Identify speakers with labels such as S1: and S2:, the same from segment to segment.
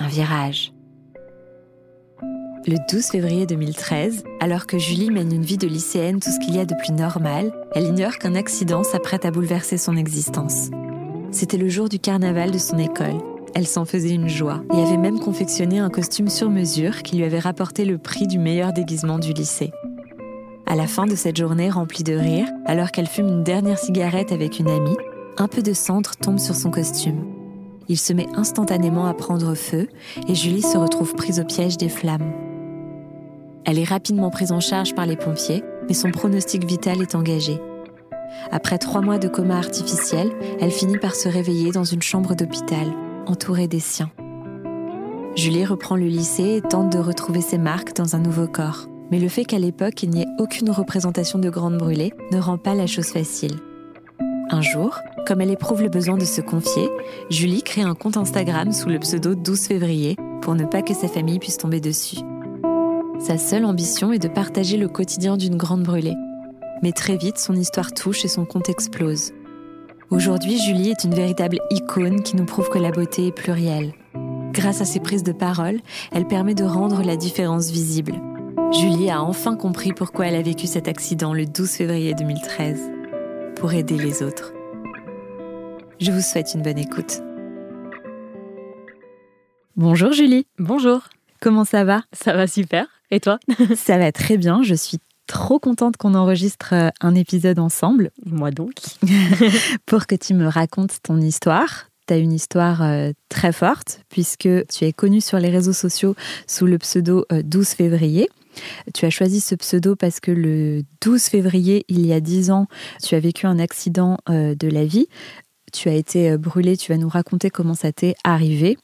S1: un virage. Le 12 février 2013, alors que Julie mène une vie de lycéenne tout ce qu'il y a de plus normal, elle ignore qu'un accident s'apprête à bouleverser son existence. C'était le jour du carnaval de son école. Elle s'en faisait une joie et avait même confectionné un costume sur mesure qui lui avait rapporté le prix du meilleur déguisement du lycée. À la fin de cette journée remplie de rire, alors qu'elle fume une dernière cigarette avec une amie, un peu de cendre tombe sur son costume il se met instantanément à prendre feu et Julie se retrouve prise au piège des flammes. Elle est rapidement prise en charge par les pompiers, mais son pronostic vital est engagé. Après trois mois de coma artificiel, elle finit par se réveiller dans une chambre d'hôpital, entourée des siens. Julie reprend le lycée et tente de retrouver ses marques dans un nouveau corps. Mais le fait qu'à l'époque il n'y ait aucune représentation de grande brûlée ne rend pas la chose facile. Un jour, comme elle éprouve le besoin de se confier, Julie crée un compte Instagram sous le pseudo 12 février pour ne pas que sa famille puisse tomber dessus. Sa seule ambition est de partager le quotidien d'une grande brûlée. Mais très vite, son histoire touche et son compte explose. Aujourd'hui, Julie est une véritable icône qui nous prouve que la beauté est plurielle. Grâce à ses prises de parole, elle permet de rendre la différence visible. Julie a enfin compris pourquoi elle a vécu cet accident le 12 février 2013 pour aider les autres. Je vous souhaite une bonne écoute. Bonjour Julie.
S2: Bonjour.
S1: Comment ça va?
S2: Ça va super. Et toi?
S1: Ça va très bien. Je suis trop contente qu'on enregistre euh, un épisode ensemble.
S2: Moi donc.
S1: pour que tu me racontes ton histoire. Tu as une histoire euh, très forte puisque tu es connue sur les réseaux sociaux sous le pseudo 12 euh, février. Tu as choisi ce pseudo parce que le 12 février, il y a 10 ans, tu as vécu un accident euh, de la vie. Tu as été euh, brûlé, tu vas nous raconter comment ça t'est arrivé.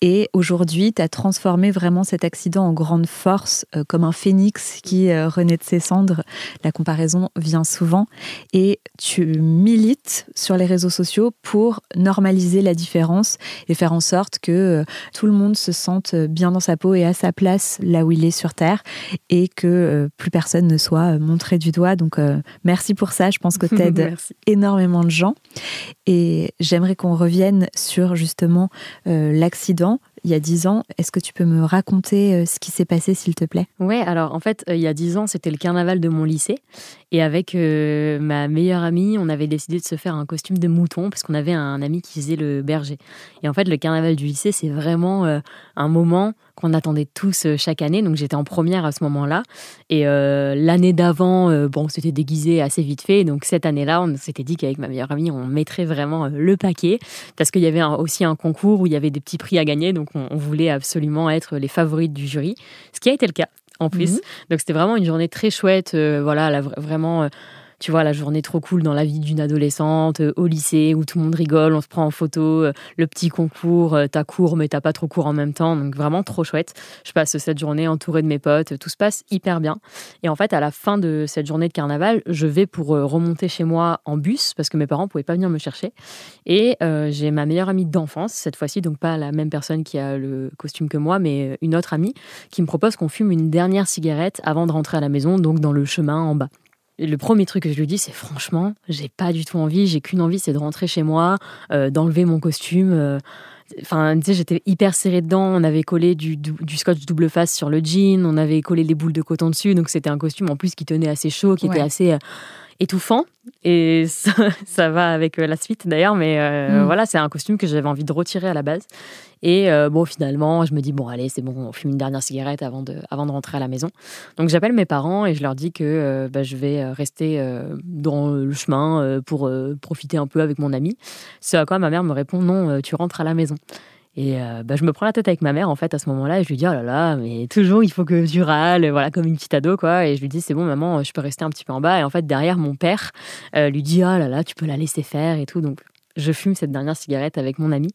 S1: Et aujourd'hui, tu as transformé vraiment cet accident en grande force, euh, comme un phénix qui euh, renaît de ses cendres. La comparaison vient souvent. Et tu milites sur les réseaux sociaux pour normaliser la différence et faire en sorte que euh, tout le monde se sente bien dans sa peau et à sa place là où il est sur Terre et que plus personne ne soit montré du doigt. Donc merci pour ça. Je pense que tu aides énormément de gens. Et j'aimerais qu'on revienne sur justement la accident il y a dix ans. Est-ce que tu peux me raconter euh, ce qui s'est passé, s'il te plaît?
S2: Ouais, alors en fait, euh, il y a dix ans, c'était le carnaval de mon lycée. Et avec euh, ma meilleure amie, on avait décidé de se faire un costume de mouton parce qu'on avait un ami qui faisait le berger. Et en fait, le carnaval du lycée, c'est vraiment un moment qu'on attendait tous chaque année. Donc j'étais en première à ce moment-là. Et l'année d'avant, bon, c'était déguisé assez vite fait. Donc cette année-là, on s'était dit qu'avec ma meilleure amie, on mettrait vraiment le paquet parce qu'il y avait aussi un concours où il y avait des petits prix à gagner. Donc on, voulait absolument être les favorites du jury, ce qui a été le cas en plus. Mhm. Donc c'était vraiment une journée très chouette. Euh, voilà, vraiment euh, tu vois, la journée trop cool dans la vie d'une adolescente, euh, au lycée, où tout le monde rigole, on se prend en photo, euh, le petit concours, euh, t'as cours, mais t'as pas trop cours en même temps. Donc vraiment trop chouette. Je passe cette journée entourée de mes potes, tout se passe hyper bien. Et en fait, à la fin de cette journée de carnaval, je vais pour remonter chez moi en bus, parce que mes parents pouvaient pas venir me chercher. Et j'ai ma meilleure amie d'enfance, cette fois-ci, donc pas la même personne qui a le costume que moi, mais une autre amie, qui me propose qu'on fume une dernière cigarette avant de rentrer à la maison, donc dans le chemin en bas le premier truc que je lui dis, c'est franchement, j'ai pas du tout envie, j'ai qu'une envie, c'est de rentrer chez moi, euh, d'enlever mon costume. Euh. Enfin, tu sais, j'étais hyper serrée dedans. On avait collé du, du, scotch double face sur le jean, on avait collé des boules de coton dessus, donc c'était un costume en plus qui tenait assez chaud, qui était assez euh, étouffant. Et ça, va avec euh, la suite d'ailleurs, mais euh, mm. voilà, c'est un costume que j'avais envie de retirer à la base. Et euh, bon, finalement, je me dis, bon, allez, c'est bon, on fume une dernière cigarette avant de, avant de rentrer à la maison. Donc j'appelle mes parents et je leur dis que bah, je vais rester dans le chemin pour profiter un peu avec mon ami. Ce à quoi ma mère me répond, non, tu rentres à la maison. Et euh, bah, je me prends la tête avec ma mère en fait à ce moment-là et je lui dis oh là là mais toujours il faut que tu râles voilà comme une petite ado quoi. Et je lui dis c'est bon maman je peux rester un petit peu en bas. Et en fait derrière mon père euh, lui dit oh là là tu peux la laisser faire et tout. Donc je fume cette dernière cigarette avec mon ami.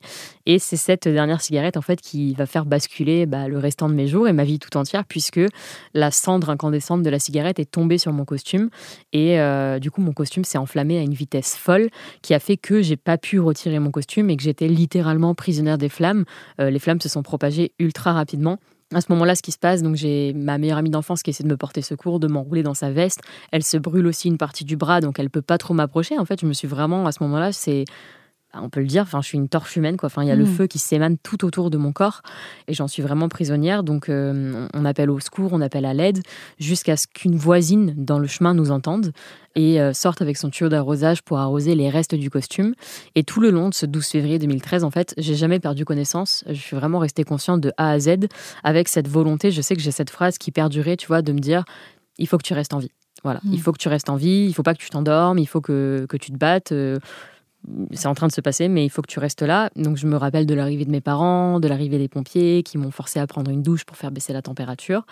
S2: Et c'est cette dernière cigarette, en fait, qui va faire basculer bah, le restant de mes jours et ma vie tout entière, puisque la cendre incandescente de la cigarette est tombée sur mon costume. Et euh, du coup, mon costume s'est enflammé à une vitesse folle, qui a fait que j'ai pas pu retirer mon costume et que j'étais littéralement prisonnière des flammes. Euh, les flammes se sont propagées ultra rapidement. À ce moment-là, ce qui se passe, donc j'ai ma meilleure amie d'enfance qui essaie de me porter secours, de m'enrouler dans sa veste. Elle se brûle aussi une partie du bras, donc elle peut pas trop m'approcher. En fait, je me suis vraiment à ce moment-là, c'est on peut le dire, enfin, je suis une torche humaine, quoi. Enfin, il y a le mm. feu qui s'émane tout autour de mon corps et j'en suis vraiment prisonnière. Donc, euh, on appelle au secours, on appelle à l'aide, jusqu'à ce qu'une voisine dans le chemin nous entende et euh, sorte avec son tuyau d'arrosage pour arroser les restes du costume. Et tout le long de ce 12 février 2013, en fait, j'ai jamais perdu connaissance. Je suis vraiment restée consciente de A à Z avec cette volonté. Je sais que j'ai cette phrase qui perdurait, tu vois, de me dire il faut que tu restes en vie. Voilà, il mm. faut que tu restes en vie, il faut pas que tu t'endormes, il faut que, que tu te battes. Euh, c'est en train de se passer, mais il faut que tu restes là. Donc je me rappelle de l'arrivée de mes parents, de l'arrivée des pompiers qui m'ont forcé à prendre une douche pour faire baisser la température.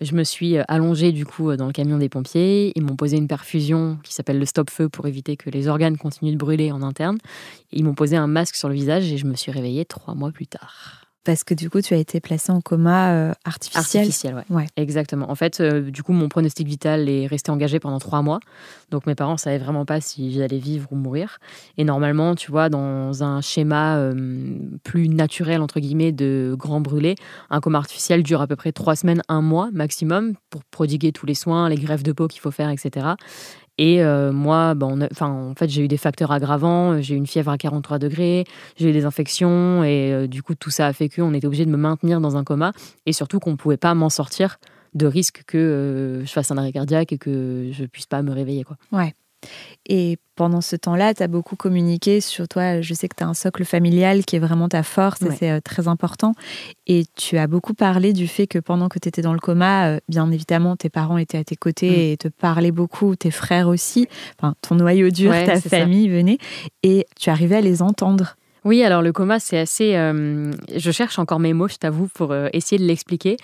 S2: Je me suis euh, allongée du coup euh, dans le camion des pompiers. Ils m'ont posé une perfusion qui s'appelle le stop-feu pour éviter que les organes continuent de brûler en interne. Ils m'ont posé un masque sur le visage et je me suis réveillée trois mois plus tard.
S1: Parce que du coup, tu as été placé en coma euh, artificiel.
S2: Artificiel, ouais. Exactement. En fait, euh, du coup, mon pronostic vital est resté engagé pendant trois mois. Donc, mes parents ne savaient vraiment pas si j'allais vivre ou mourir. Et normalement, tu vois, dans un schéma euh, plus naturel, entre guillemets, de grand brûlé, un coma artificiel dure à peu près trois semaines, un mois maximum pour prodiguer tous les soins, les greffes de peau qu'il faut faire, etc. Et euh, moi, enfin, en fait, j'ai eu des facteurs aggravants. J'ai eu une fièvre à 43 degrés, j'ai eu des infections. Et euh, du coup, tout ça a fait qu'on était obligé de me maintenir dans un coma. Et surtout qu'on ne pouvait pas m'en sortir de risque que euh, je fasse un arrêt cardiaque et que je puisse pas me réveiller. Quoi.
S1: Ouais. Et pendant ce temps-là, tu as beaucoup communiqué sur toi. Je sais que tu as un socle familial qui est vraiment ta force et c'est euh, très important. Et tu as beaucoup parlé du fait que pendant que tu étais dans le coma, euh, bien évidemment, tes parents étaient à tes côtés mm. et te parlaient beaucoup, tes frères aussi, enfin, ton noyau dur, ta famille venait, et tu arrivais à les entendre.
S2: Oui, alors le coma, c'est assez. Euh, je cherche encore mes mots, je t'avoue, pour essayer de l'expliquer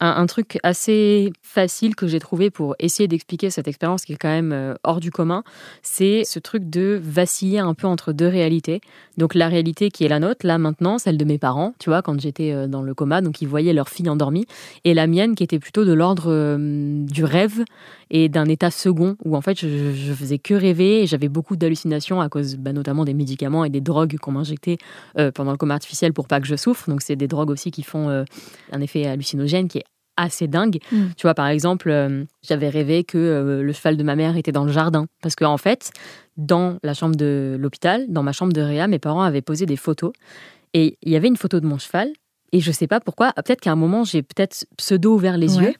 S2: un, truc assez facile que j'ai trouvé pour essayer d'expliquer cette expérience qui est quand même euh, hors du commun, c'est ce truc de vaciller un peu entre deux réalités. Donc la réalité qui est la nôtre, là maintenant, celle de mes parents, tu vois, quand j'étais euh, dans le coma, donc ils voyaient leur fille endormie, et la mienne qui était plutôt de l'ordre euh, du rêve et d'un état second où en fait je, faisais que rêver et j'avais beaucoup d'hallucinations à cause bah, notamment des médicaments et des drogues qu'on m'injectait pendant le coma artificiel pour pas que je souffre. Donc c'est des drogues aussi qui font un effet hallucinogène qui est assez dingue. Mm. Tu vois, par exemple, euh, j'avais rêvé que euh, le cheval de ma mère était dans le jardin. Parce qu'en en fait, dans la chambre de l'hôpital, dans ma chambre de réa, mes parents avaient posé des photos. Et il y avait une photo de mon cheval. Et je sais pas pourquoi, peut-être qu'à un moment, j'ai peut-être pseudo ouvert les yeux.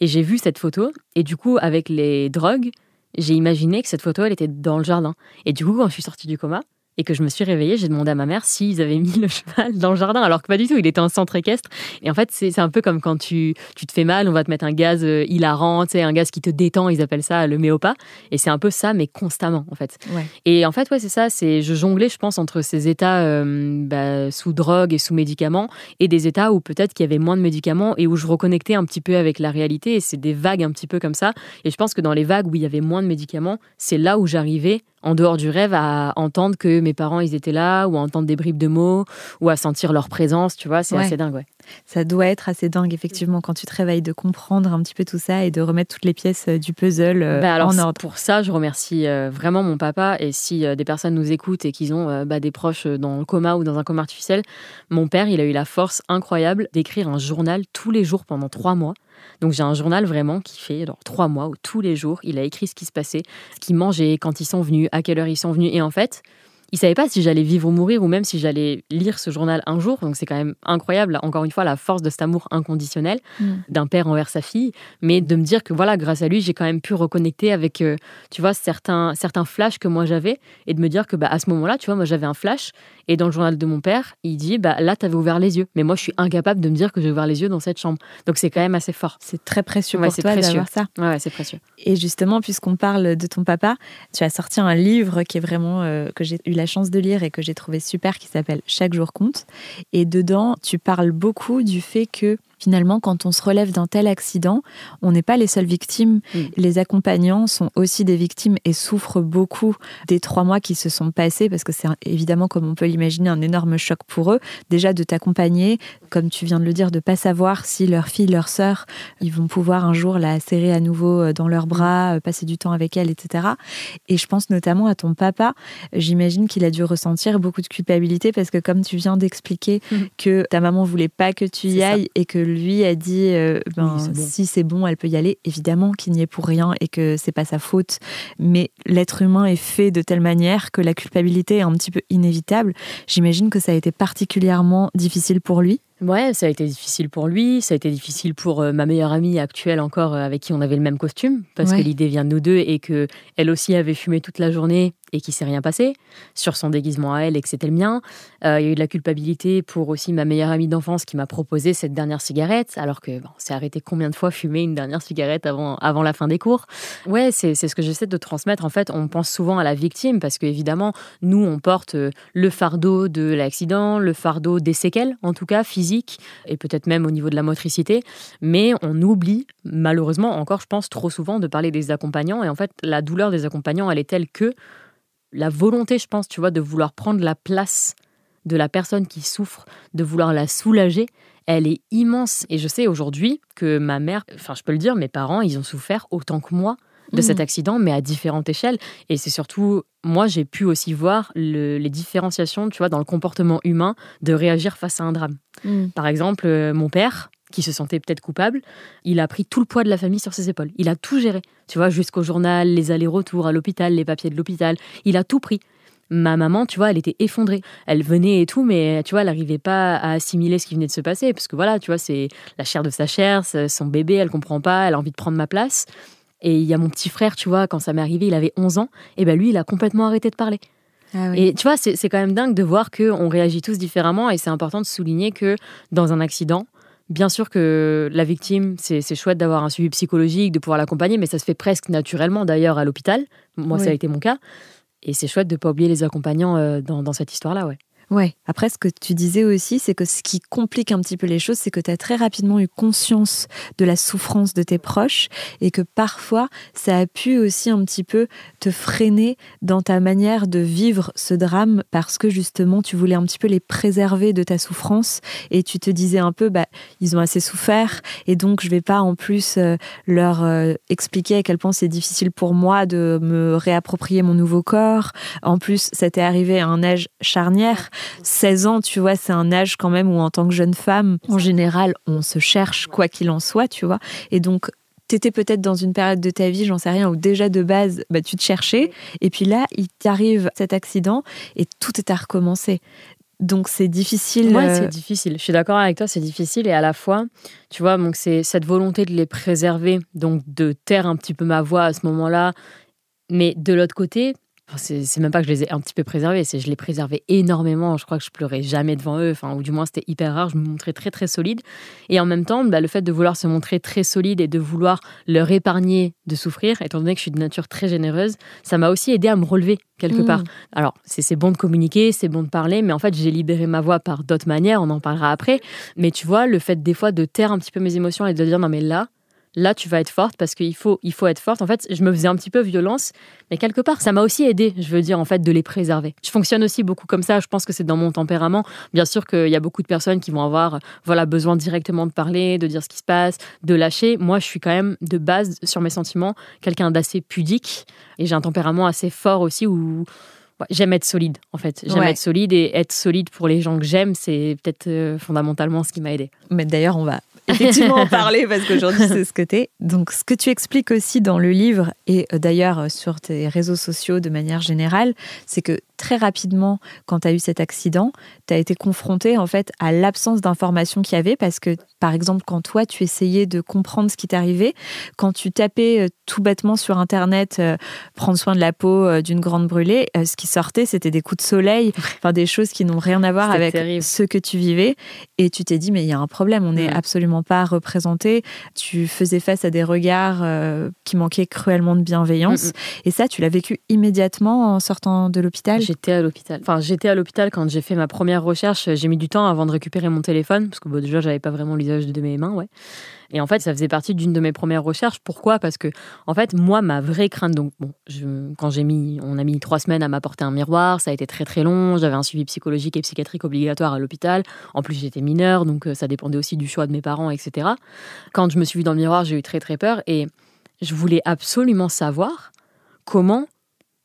S2: Et j'ai vu cette photo. Et du coup, avec les drogues, j'ai imaginé que cette photo, elle était dans le jardin. Et du coup, quand je suis sortie du coma, et que je me suis réveillée, j'ai demandé à ma mère s'ils avaient mis le cheval dans le jardin, alors que pas du tout, il était en centre équestre. Et en fait, c'est un peu comme quand tu, tu te fais mal, on va te mettre un gaz euh, hilarant, un gaz qui te détend, ils appellent ça le méopa. Et c'est un peu ça, mais constamment, en fait. Et en fait, ouais, c'est ça, c'est je jonglais, je pense, entre ces états euh, bah, sous drogue et sous médicaments et des états où peut-être qu'il y avait moins de médicaments et où je reconnectais un petit peu avec la réalité. Et c'est des vagues un petit peu comme ça. Et je pense que dans les vagues où il y avait moins de médicaments, c'est là où j'arrivais en dehors du rêve à entendre que mes parents ils étaient là ou à entendre des bribes de mots ou à sentir leur présence, tu vois, c'est assez dingue, ouais.
S1: Ça doit être assez dingue effectivement quand tu te réveilles de comprendre un petit peu tout ça et de remettre toutes les pièces euh, du puzzle euh, bah, en ordre.
S2: Pour ça, je remercie euh, vraiment mon papa et si des personnes nous écoutent et qu'ils ont bah, des proches dans le coma ou dans un coma artificiel, mon père, il a eu la force incroyable d'écrire un journal tous les jours pendant trois mois donc j'ai un journal vraiment qui fait trois mois où tous les jours, il a écrit ce qui se passait, ce qu'il mangeait, quand ils sont venus, à quelle heure ils sont venus. Et en fait, il savait pas si j'allais vivre ou mourir ou même si j'allais lire ce journal un jour. Donc c'est quand même incroyable, encore une fois, la force de cet amour inconditionnel mm. d'un père envers sa fille. Mais de me dire que voilà, grâce à lui, j'ai quand même pu reconnecter avec, euh, tu vois, certains, certains flashs que moi j'avais et de me dire que bah, à ce moment-là, tu vois, moi j'avais un flash et dans le journal de mon père, il dit bah là, tu avais ouvert les yeux. Mais moi, je suis incapable de me dire que j'ai ouvert les yeux dans cette chambre. Donc c'est quand même assez fort.
S1: C'est très précieux pour toi d'avoir ça.
S2: Ouais, c'est précieux.
S1: Et justement, puisqu'on parle de ton papa, tu as sorti un livre qui est vraiment euh, que j'ai eu la chance de lire et que j'ai trouvé super qui s'appelle Chaque jour compte. Et dedans, tu parles beaucoup du fait que finalement, quand on se relève d'un tel accident, on n'est pas les seules victimes.
S2: Mm.
S1: Les accompagnants sont aussi des victimes et souffrent beaucoup des trois mois qui se sont passés, parce que c'est évidemment, comme on peut l'imaginer, un énorme choc pour eux. Déjà de t'accompagner, comme tu viens de le dire, de pas savoir si leur fille, leur sœur, ils vont pouvoir un jour la serrer à nouveau euh, dans leurs bras, euh, passer du temps avec elle, etc. Et je pense notamment à ton papa. J'imagine qu'il a dû ressentir beaucoup de culpabilité parce que comme tu viens d'expliquer
S2: Mhm.
S1: que ta maman voulait pas que tu y
S2: ça.
S1: ailles et que lui a dit euh, ben,
S2: Oui, c'est bon.
S1: si c'est bon, elle peut y aller. Évidemment qu'il n'y est pour rien et que c'est pas sa faute. Mais l'être humain est fait de telle manière que la culpabilité est un petit peu inévitable. J'imagine que ça a été particulièrement difficile pour lui.
S2: Ouais, ça a été difficile pour lui, ça a été difficile pour euh, ma meilleure amie actuelle encore euh, avec qui on avait le même costume parce
S1: Ouais.
S2: que l'idée vient de nous deux et que elle aussi avait fumé toute la journée et qu'il s'est rien passé sur son déguisement à elle et que c'était le mien. Euh, il y a eu de la culpabilité pour aussi ma meilleure amie d'enfance qui m'a proposé cette dernière cigarette alors que bon, on s'est arrêté combien de fois fumer une dernière cigarette avant avant la fin des cours? Ouais, c'est ce que j'essaie de transmettre en fait, on pense souvent à la victime parce que évidemment nous on porte euh, le fardeau de l'accident, le fardeau des séquelles en tout cas physiques et peut-être même au niveau de la motricité, mais on oublie malheureusement encore, je pense, trop souvent de parler des accompagnants. Et en fait, la douleur des accompagnants, elle est telle que la volonté, je pense, tu vois, de vouloir prendre la place de la personne qui souffre, de vouloir la soulager, elle est immense. Et je sais aujourd'hui que ma mère, enfin, je peux le dire, mes parents, ils ont souffert autant que moi de cet
S1: Mhm.
S2: accident, mais à différentes échelles. Et c'est surtout, moi, j'ai pu aussi voir le- les différenciations, tu vois, dans le comportement humain de réagir face à un drame. Par exemple, euh, mon père, qui se sentait peut-être coupable, il a pris tout le poids de la famille sur ses épaules. Il a tout géré, tu vois, jusqu'au journal, les allers-retours à l'hôpital, les papiers de l'hôpital. Il a tout pris. Ma maman, tu vois, elle était effondrée. Elle venait et tout, mais tu vois, elle n'arrivait pas à assimiler ce qui venait de se passer, parce que voilà, tu vois, c'est la chair de sa chair, son bébé, elle comprend pas, elle a envie de prendre ma place. Et il y a mon petit frère, tu vois, quand ça m'est arrivé, il avait 11 ans, et ben lui, il a complètement arrêté de parler.
S1: Ah oui.
S2: Et tu vois, c'est c'est quand même dingue de voir qu'on réagit tous différemment et c'est important de souligner que dans un accident, bien sûr que la victime, c'est c'est chouette d'avoir un suivi psychologique, de pouvoir l'accompagner, mais ça se fait presque naturellement d'ailleurs à l'hôpital. Moi, ça a été mon cas. Et c'est chouette de ne pas oublier les accompagnants euh, dans, dans cette histoire-là, ouais.
S1: Ouais. Après, ce que tu disais aussi, c'est que ce qui complique un petit peu les choses, c'est que tu as très rapidement eu conscience de la souffrance de tes proches et que parfois, ça a pu aussi un petit peu te freiner dans ta manière de vivre ce drame parce que justement, tu voulais un petit peu les préserver de ta souffrance et tu te disais un peu, bah, ils ont assez souffert et donc je vais pas en plus euh, leur euh, expliquer à quel point c'est difficile pour moi de me réapproprier mon nouveau corps. En plus, ça t'est arrivé à un âge charnière. 16 ans, tu vois, c'est un âge quand même où en tant que jeune femme, en général, on se cherche quoi qu'il en soit, tu vois. Et donc, t'étais peut-être dans une période de ta vie, j'en sais rien, où déjà de base, bah, tu te cherchais. Et puis là, il t'arrive cet accident et tout est à recommencer. Donc, c'est difficile.
S2: Ouais,
S1: euh,
S2: c'est difficile. Je suis d'accord avec toi, c'est difficile. Et à la fois, tu vois, donc c'est cette volonté de les préserver, donc de taire un petit peu ma voix à ce moment-là. Mais de l'autre côté, enfin, c'est même pas que je les ai un petit peu préservés, c'est je les préservais énormément. Je crois que je pleurais jamais devant eux, enfin, ou du moins c'était hyper rare. Je me montrais très très solide. Et en même temps, bah, le fait de vouloir se montrer très solide et de vouloir leur épargner de souffrir, étant donné que je suis de nature très généreuse, ça m'a aussi aidé à me relever quelque
S1: Mm.
S2: part. Alors, c'est c'est bon de communiquer, c'est bon de parler, mais en fait, j'ai libéré ma voix par d'autres manières, on en parlera après. Mais tu vois, le fait des fois de taire un petit peu mes émotions et de dire non, mais là, là, tu vas être forte parce qu'il faut, il faut être forte. En fait, je me faisais un petit peu violence, mais quelque part, ça m'a aussi aidé, je veux dire, en fait, de les préserver. Je fonctionne aussi beaucoup comme ça, je pense que c'est dans mon tempérament. Bien sûr qu'il y a beaucoup de personnes qui vont avoir voilà, besoin directement de parler, de dire ce qui se passe, de lâcher. Moi, je suis quand même, de base, sur mes sentiments, quelqu'un d'assez pudique et j'ai un tempérament assez fort aussi où Ouais, J'aime être solide, en fait. J'aime
S1: Ouais.
S2: être solide et être solide pour les gens que j'aime, c'est peut-être euh, fondamentalement ce qui m'a aidé.
S1: Mais d'ailleurs, on va effectivement en parler parce qu'aujourd'hui, c'est ce que tu es. Donc, ce que tu expliques aussi dans le livre et euh, d'ailleurs sur tes réseaux sociaux de manière générale, c'est que très rapidement, quand tu as eu cet accident, tu as été confronté en fait à l'absence d'informations qu'il y avait parce que, par exemple, quand toi, tu essayais de comprendre ce qui t'arrivait, quand tu tapais euh, tout bêtement sur Internet euh, prendre soin de la peau euh, d'une grande brûlée, euh, ce qui sortait, c'était des coups de soleil, enfin des choses qui n'ont rien à voir avec
S2: terrible.
S1: ce que tu vivais. Et tu t'es dit, mais il y a un problème, on n'est
S2: Mm.
S1: absolument pas représenté. Tu faisais face à des regards qui manquaient cruellement de bienveillance.
S2: Mm,
S1: Et ça, tu l'as vécu immédiatement en sortant de l'hôpital?
S2: J'étais à l'hôpital. Enfin, j'étais à l'hôpital quand j'ai fait ma première recherche. J'ai mis du temps avant de récupérer mon téléphone, parce que bon, déjà, j'avais pas vraiment l'usage de mes mains, ouais. Et en fait, ça faisait partie d'une de mes premières recherches. Pourquoi? Parce que, en fait, moi, ma vraie crainte, donc, bon, je, quand j'ai mis, on a mis trois semaines à m'apporter un miroir, ça a été très très long. J'avais un suivi psychologique et psychiatrique obligatoire à l'hôpital. En plus, j'étais mineure, donc euh, ça dépendait aussi du choix de mes parents, etc. Quand je me suis vue dans le miroir, j'ai eu très très peur et je voulais absolument savoir comment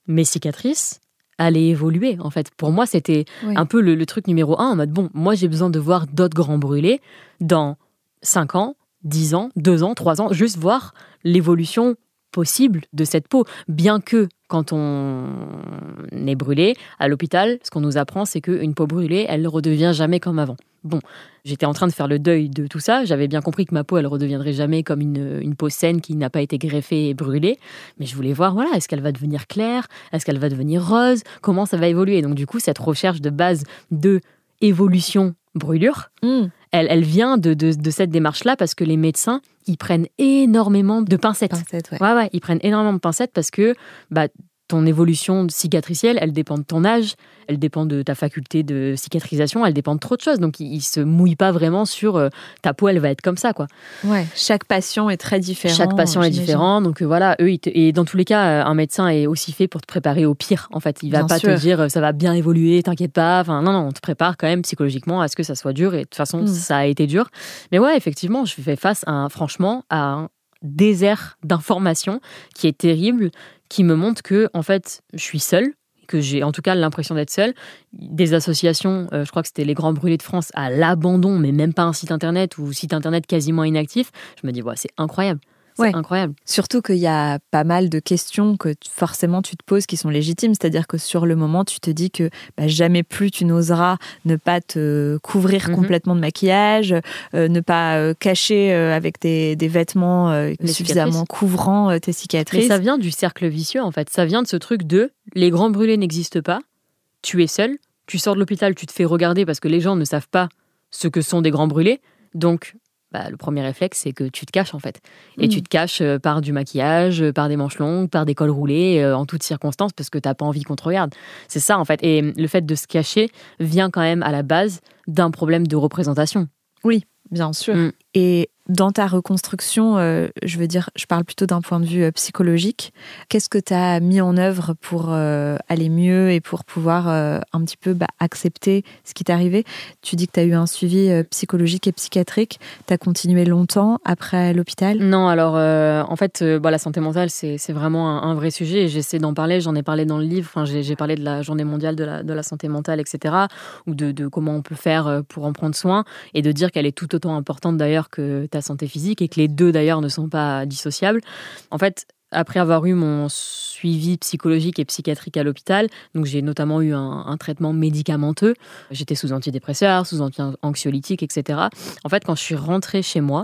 S2: mes cicatrices allaient évoluer. En fait, pour moi, c'était un peu le, le, truc numéro un en mode bon, moi j'ai besoin de voir d'autres grands brûlés dans 5 ans, 10 ans, 2 ans, 3 ans, juste voir l'évolution possible de cette peau. Bien que quand on est brûlé à l'hôpital, ce qu'on nous apprend, c'est qu'une peau brûlée, elle ne redevient jamais comme avant. Bon, j'étais en train de faire le deuil de tout ça. J'avais bien compris que ma peau, elle redeviendrait jamais comme une, peau saine qui n'a pas été greffée et brûlée. Mais je voulais voir, voilà, est-ce qu'elle va devenir claire? Est-ce qu'elle va devenir rose? Comment ça va évoluer? Donc du coup, cette recherche de base de évolution brûlure, hmm. Elle, vient de, cette démarche-là parce que les médecins, ils prennent énormément de pincettes.
S1: ouais.
S2: Ouais, ils prennent énormément de pincettes parce que bah, ton évolution cicatricielle, elle dépend de ton âge, elle dépend de ta faculté de cicatrisation, elle dépend de trop de choses. Donc, il, ne se mouille pas vraiment sur euh, ta peau, elle va être comme ça, quoi.
S1: Ouais. Chaque patient est très différent.
S2: Chaque patient est différent. Donc, euh, voilà, eux, et dans tous les cas, euh, un médecin est aussi fait pour te préparer au pire, en fait. Il va pas te dire ça va bien évoluer, t'inquiète pas. Enfin, non, non, on te prépare quand même psychologiquement à ce que ça soit dur. Et de toute façon, mm. ça a été dur. Mais ouais, effectivement, je fais face, à franchement, à un désert d'informations qui est terrible, qui me montre que en fait, je suis seule que j'ai en tout cas l'impression d'être seule. Des associations, euh, je crois que c'était les Grands Brûlés de France, à l'abandon, mais même pas un site internet ou site internet quasiment inactif. Je me dis, c'est incroyable. C'est incroyable.
S1: Surtout qu'il y a pas mal de questions que forcément tu te poses qui sont légitimes. C'est-à-dire que sur le moment, tu te dis que bah, jamais plus tu n'oseras ne pas te couvrir mhm. complètement de maquillage, euh, ne pas euh, cacher euh, avec des, vêtements suffisamment couvrant tes cicatrices.
S2: Mais ça vient du cercle vicieux en fait. Ça vient de ce truc de les grands brûlés n'existent pas, tu es seul, tu sors de l'hôpital, tu te fais regarder parce que les gens ne savent pas ce que sont des grands brûlés. Donc, bah, le premier réflexe, c'est que tu te caches en fait. Et tu mm. te caches euh, par du maquillage, euh, par des manches longues, par des cols roulés, euh, en toutes circonstances, parce que tu n'as pas envie qu'on te regarde. C'est ça en fait. Et le fait de se cacher vient quand même à la base d'un problème de représentation.
S1: Oui, bien sûr. Mm. Et dans ta reconstruction, euh, je veux dire, je parle plutôt d'un point de vue euh, psychologique. Qu'est-ce que tu as mis en œuvre pour euh, aller mieux et pour pouvoir un petit peu bah, accepter ce qui t'est arrivé? Tu dis que tu as eu un suivi psychologique et psychiatrique. Tu as continué longtemps après l'hôpital?
S2: Non, alors en fait, bah, la santé mentale, c'est vraiment un, vrai sujet j'essaie d'en parler. J'en ai parlé dans le livre. Enfin, J'ai parlé de la journée mondiale de la, de la santé mentale, etc. Ou de, de, comment on peut faire pour en prendre soin et de dire qu'elle est tout autant importante d'ailleurs que ta santé physique et que les deux d'ailleurs ne sont pas dissociables. En fait, après avoir eu mon suivi psychologique et psychiatrique à l'hôpital, donc j'ai notamment eu un, traitement médicamenteux, j'étais sous antidépresseurs, sous anxiolytiques, etc. En fait, quand je suis rentrée chez moi,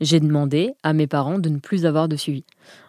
S2: j'ai demandé à mes parents de ne plus avoir de suivi.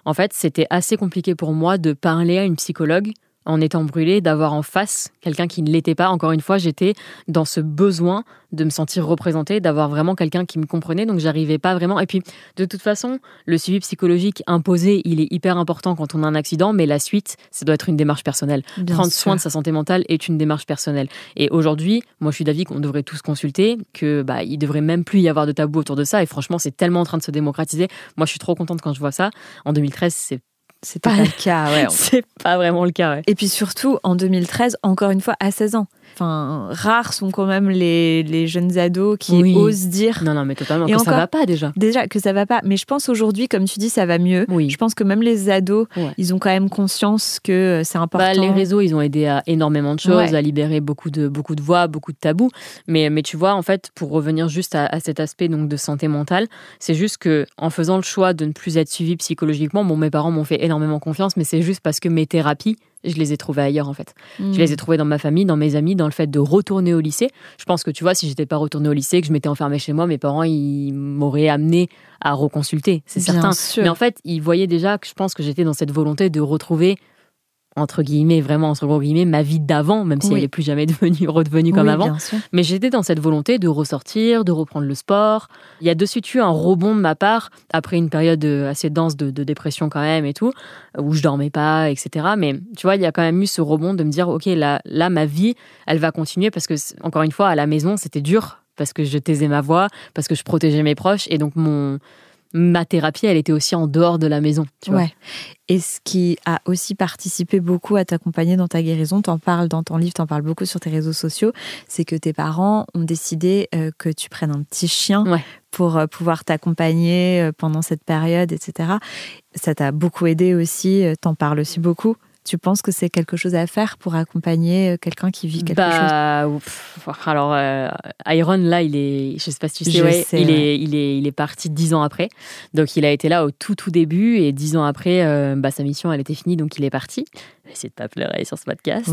S2: En fait, c'était assez compliqué pour moi de parler à une psychologue en étant brûlée, d'avoir en face quelqu'un qui ne l'était pas. Encore une fois, j'étais dans ce besoin de me sentir représentée, d'avoir vraiment quelqu'un qui me comprenait, donc j'arrivais pas vraiment. Et puis, de toute façon, le suivi psychologique imposé, il est hyper important quand on a un accident, mais la suite, ça doit être une démarche personnelle. Prendre soin de sa santé mentale est une démarche personnelle. Et aujourd'hui, moi, je suis d'avis qu'on devrait tous consulter, que bah, il devrait même plus y avoir de tabou autour de ça. Et franchement, c'est tellement en train de se démocratiser. Moi, je suis trop contente quand je vois ça. En 2013, c'est
S1: c'est pas, le cas, ouais.
S2: c'est pas vraiment le cas, ouais.
S1: Et puis surtout, en 2013, encore une fois, à 16 ans. Enfin, rares sont quand même les, les jeunes ados qui osent dire.
S2: Non, non, mais totalement. Et que ça va pas déjà.
S1: Déjà, que ça va pas. Mais je pense aujourd'hui, comme tu dis, ça va mieux. Oui. Je pense que même les ados, ils ont quand même conscience que euh, c'est bah, important.
S2: les réseaux, ils ont aidé à énormément de choses, à libérer beaucoup de, beaucoup de voix, beaucoup de tabous. Mais, mais tu vois, en fait, pour revenir juste à, cet aspect donc, de santé mentale, c'est juste que en faisant le choix de ne plus être suivi psychologiquement, bon, mes parents m'ont fait énormément confiance, mais c'est juste parce que mes thérapies, je les ai trouvées ailleurs en fait. Je les ai hmm. trouvées dans ma famille, dans mes amis, dans le fait de retourner au lycée. Je pense que tu vois, si j'étais pas retournée au lycée, que je m'étais enfermée chez moi, mes parents ils m'auraient amené à reconsulter, c'est certain. Mais en fait, ils voyaient déjà que je pense que j'étais dans cette volonté de retrouver entre guillemets, vraiment entre gros guillemets, ma vie d'avant, même si elle n'est plus jamais devenue, redevenue comme avant. Mais j'étais dans cette volonté de ressortir, de reprendre le sport. Il y a de suite eu un rebond de ma part, après une période euh, assez dense de, dépression quand même et tout, où je dormais pas, etc. Mais tu vois, il y a quand même eu ce rebond de me dire, ok, là, là ma vie, elle va continuer parce que, encore une fois, à la maison, c'était dur parce que je taisais ma voix, parce que je protégeais mes proches. Et donc, mon, ma thérapie, elle était aussi en dehors de la maison. Tu
S1: ouais. Et ce qui a aussi participé beaucoup à t'accompagner dans ta guérison, t'en parles dans ton livre, t'en parles beaucoup sur tes réseaux sociaux, c'est que tes parents ont décidé euh, que tu prennes un petit chien pour euh, pouvoir t'accompagner euh, pendant cette période, etc. Ça t'a beaucoup aidé aussi, t'en parles aussi beaucoup. Tu penses que c'est quelque chose à faire pour accompagner euh, quelqu'un qui vit quelque
S2: bah, chose? Alors, euh, Iron, là, il est, je sais pas si tu sais, il, Est, il, est, il est parti dix ans après. Donc, il a été là au tout, tout début. Et dix ans après, euh, bah, sa mission, elle était finie. Donc, il est parti. Essayer de pas pleurer sur ce podcast.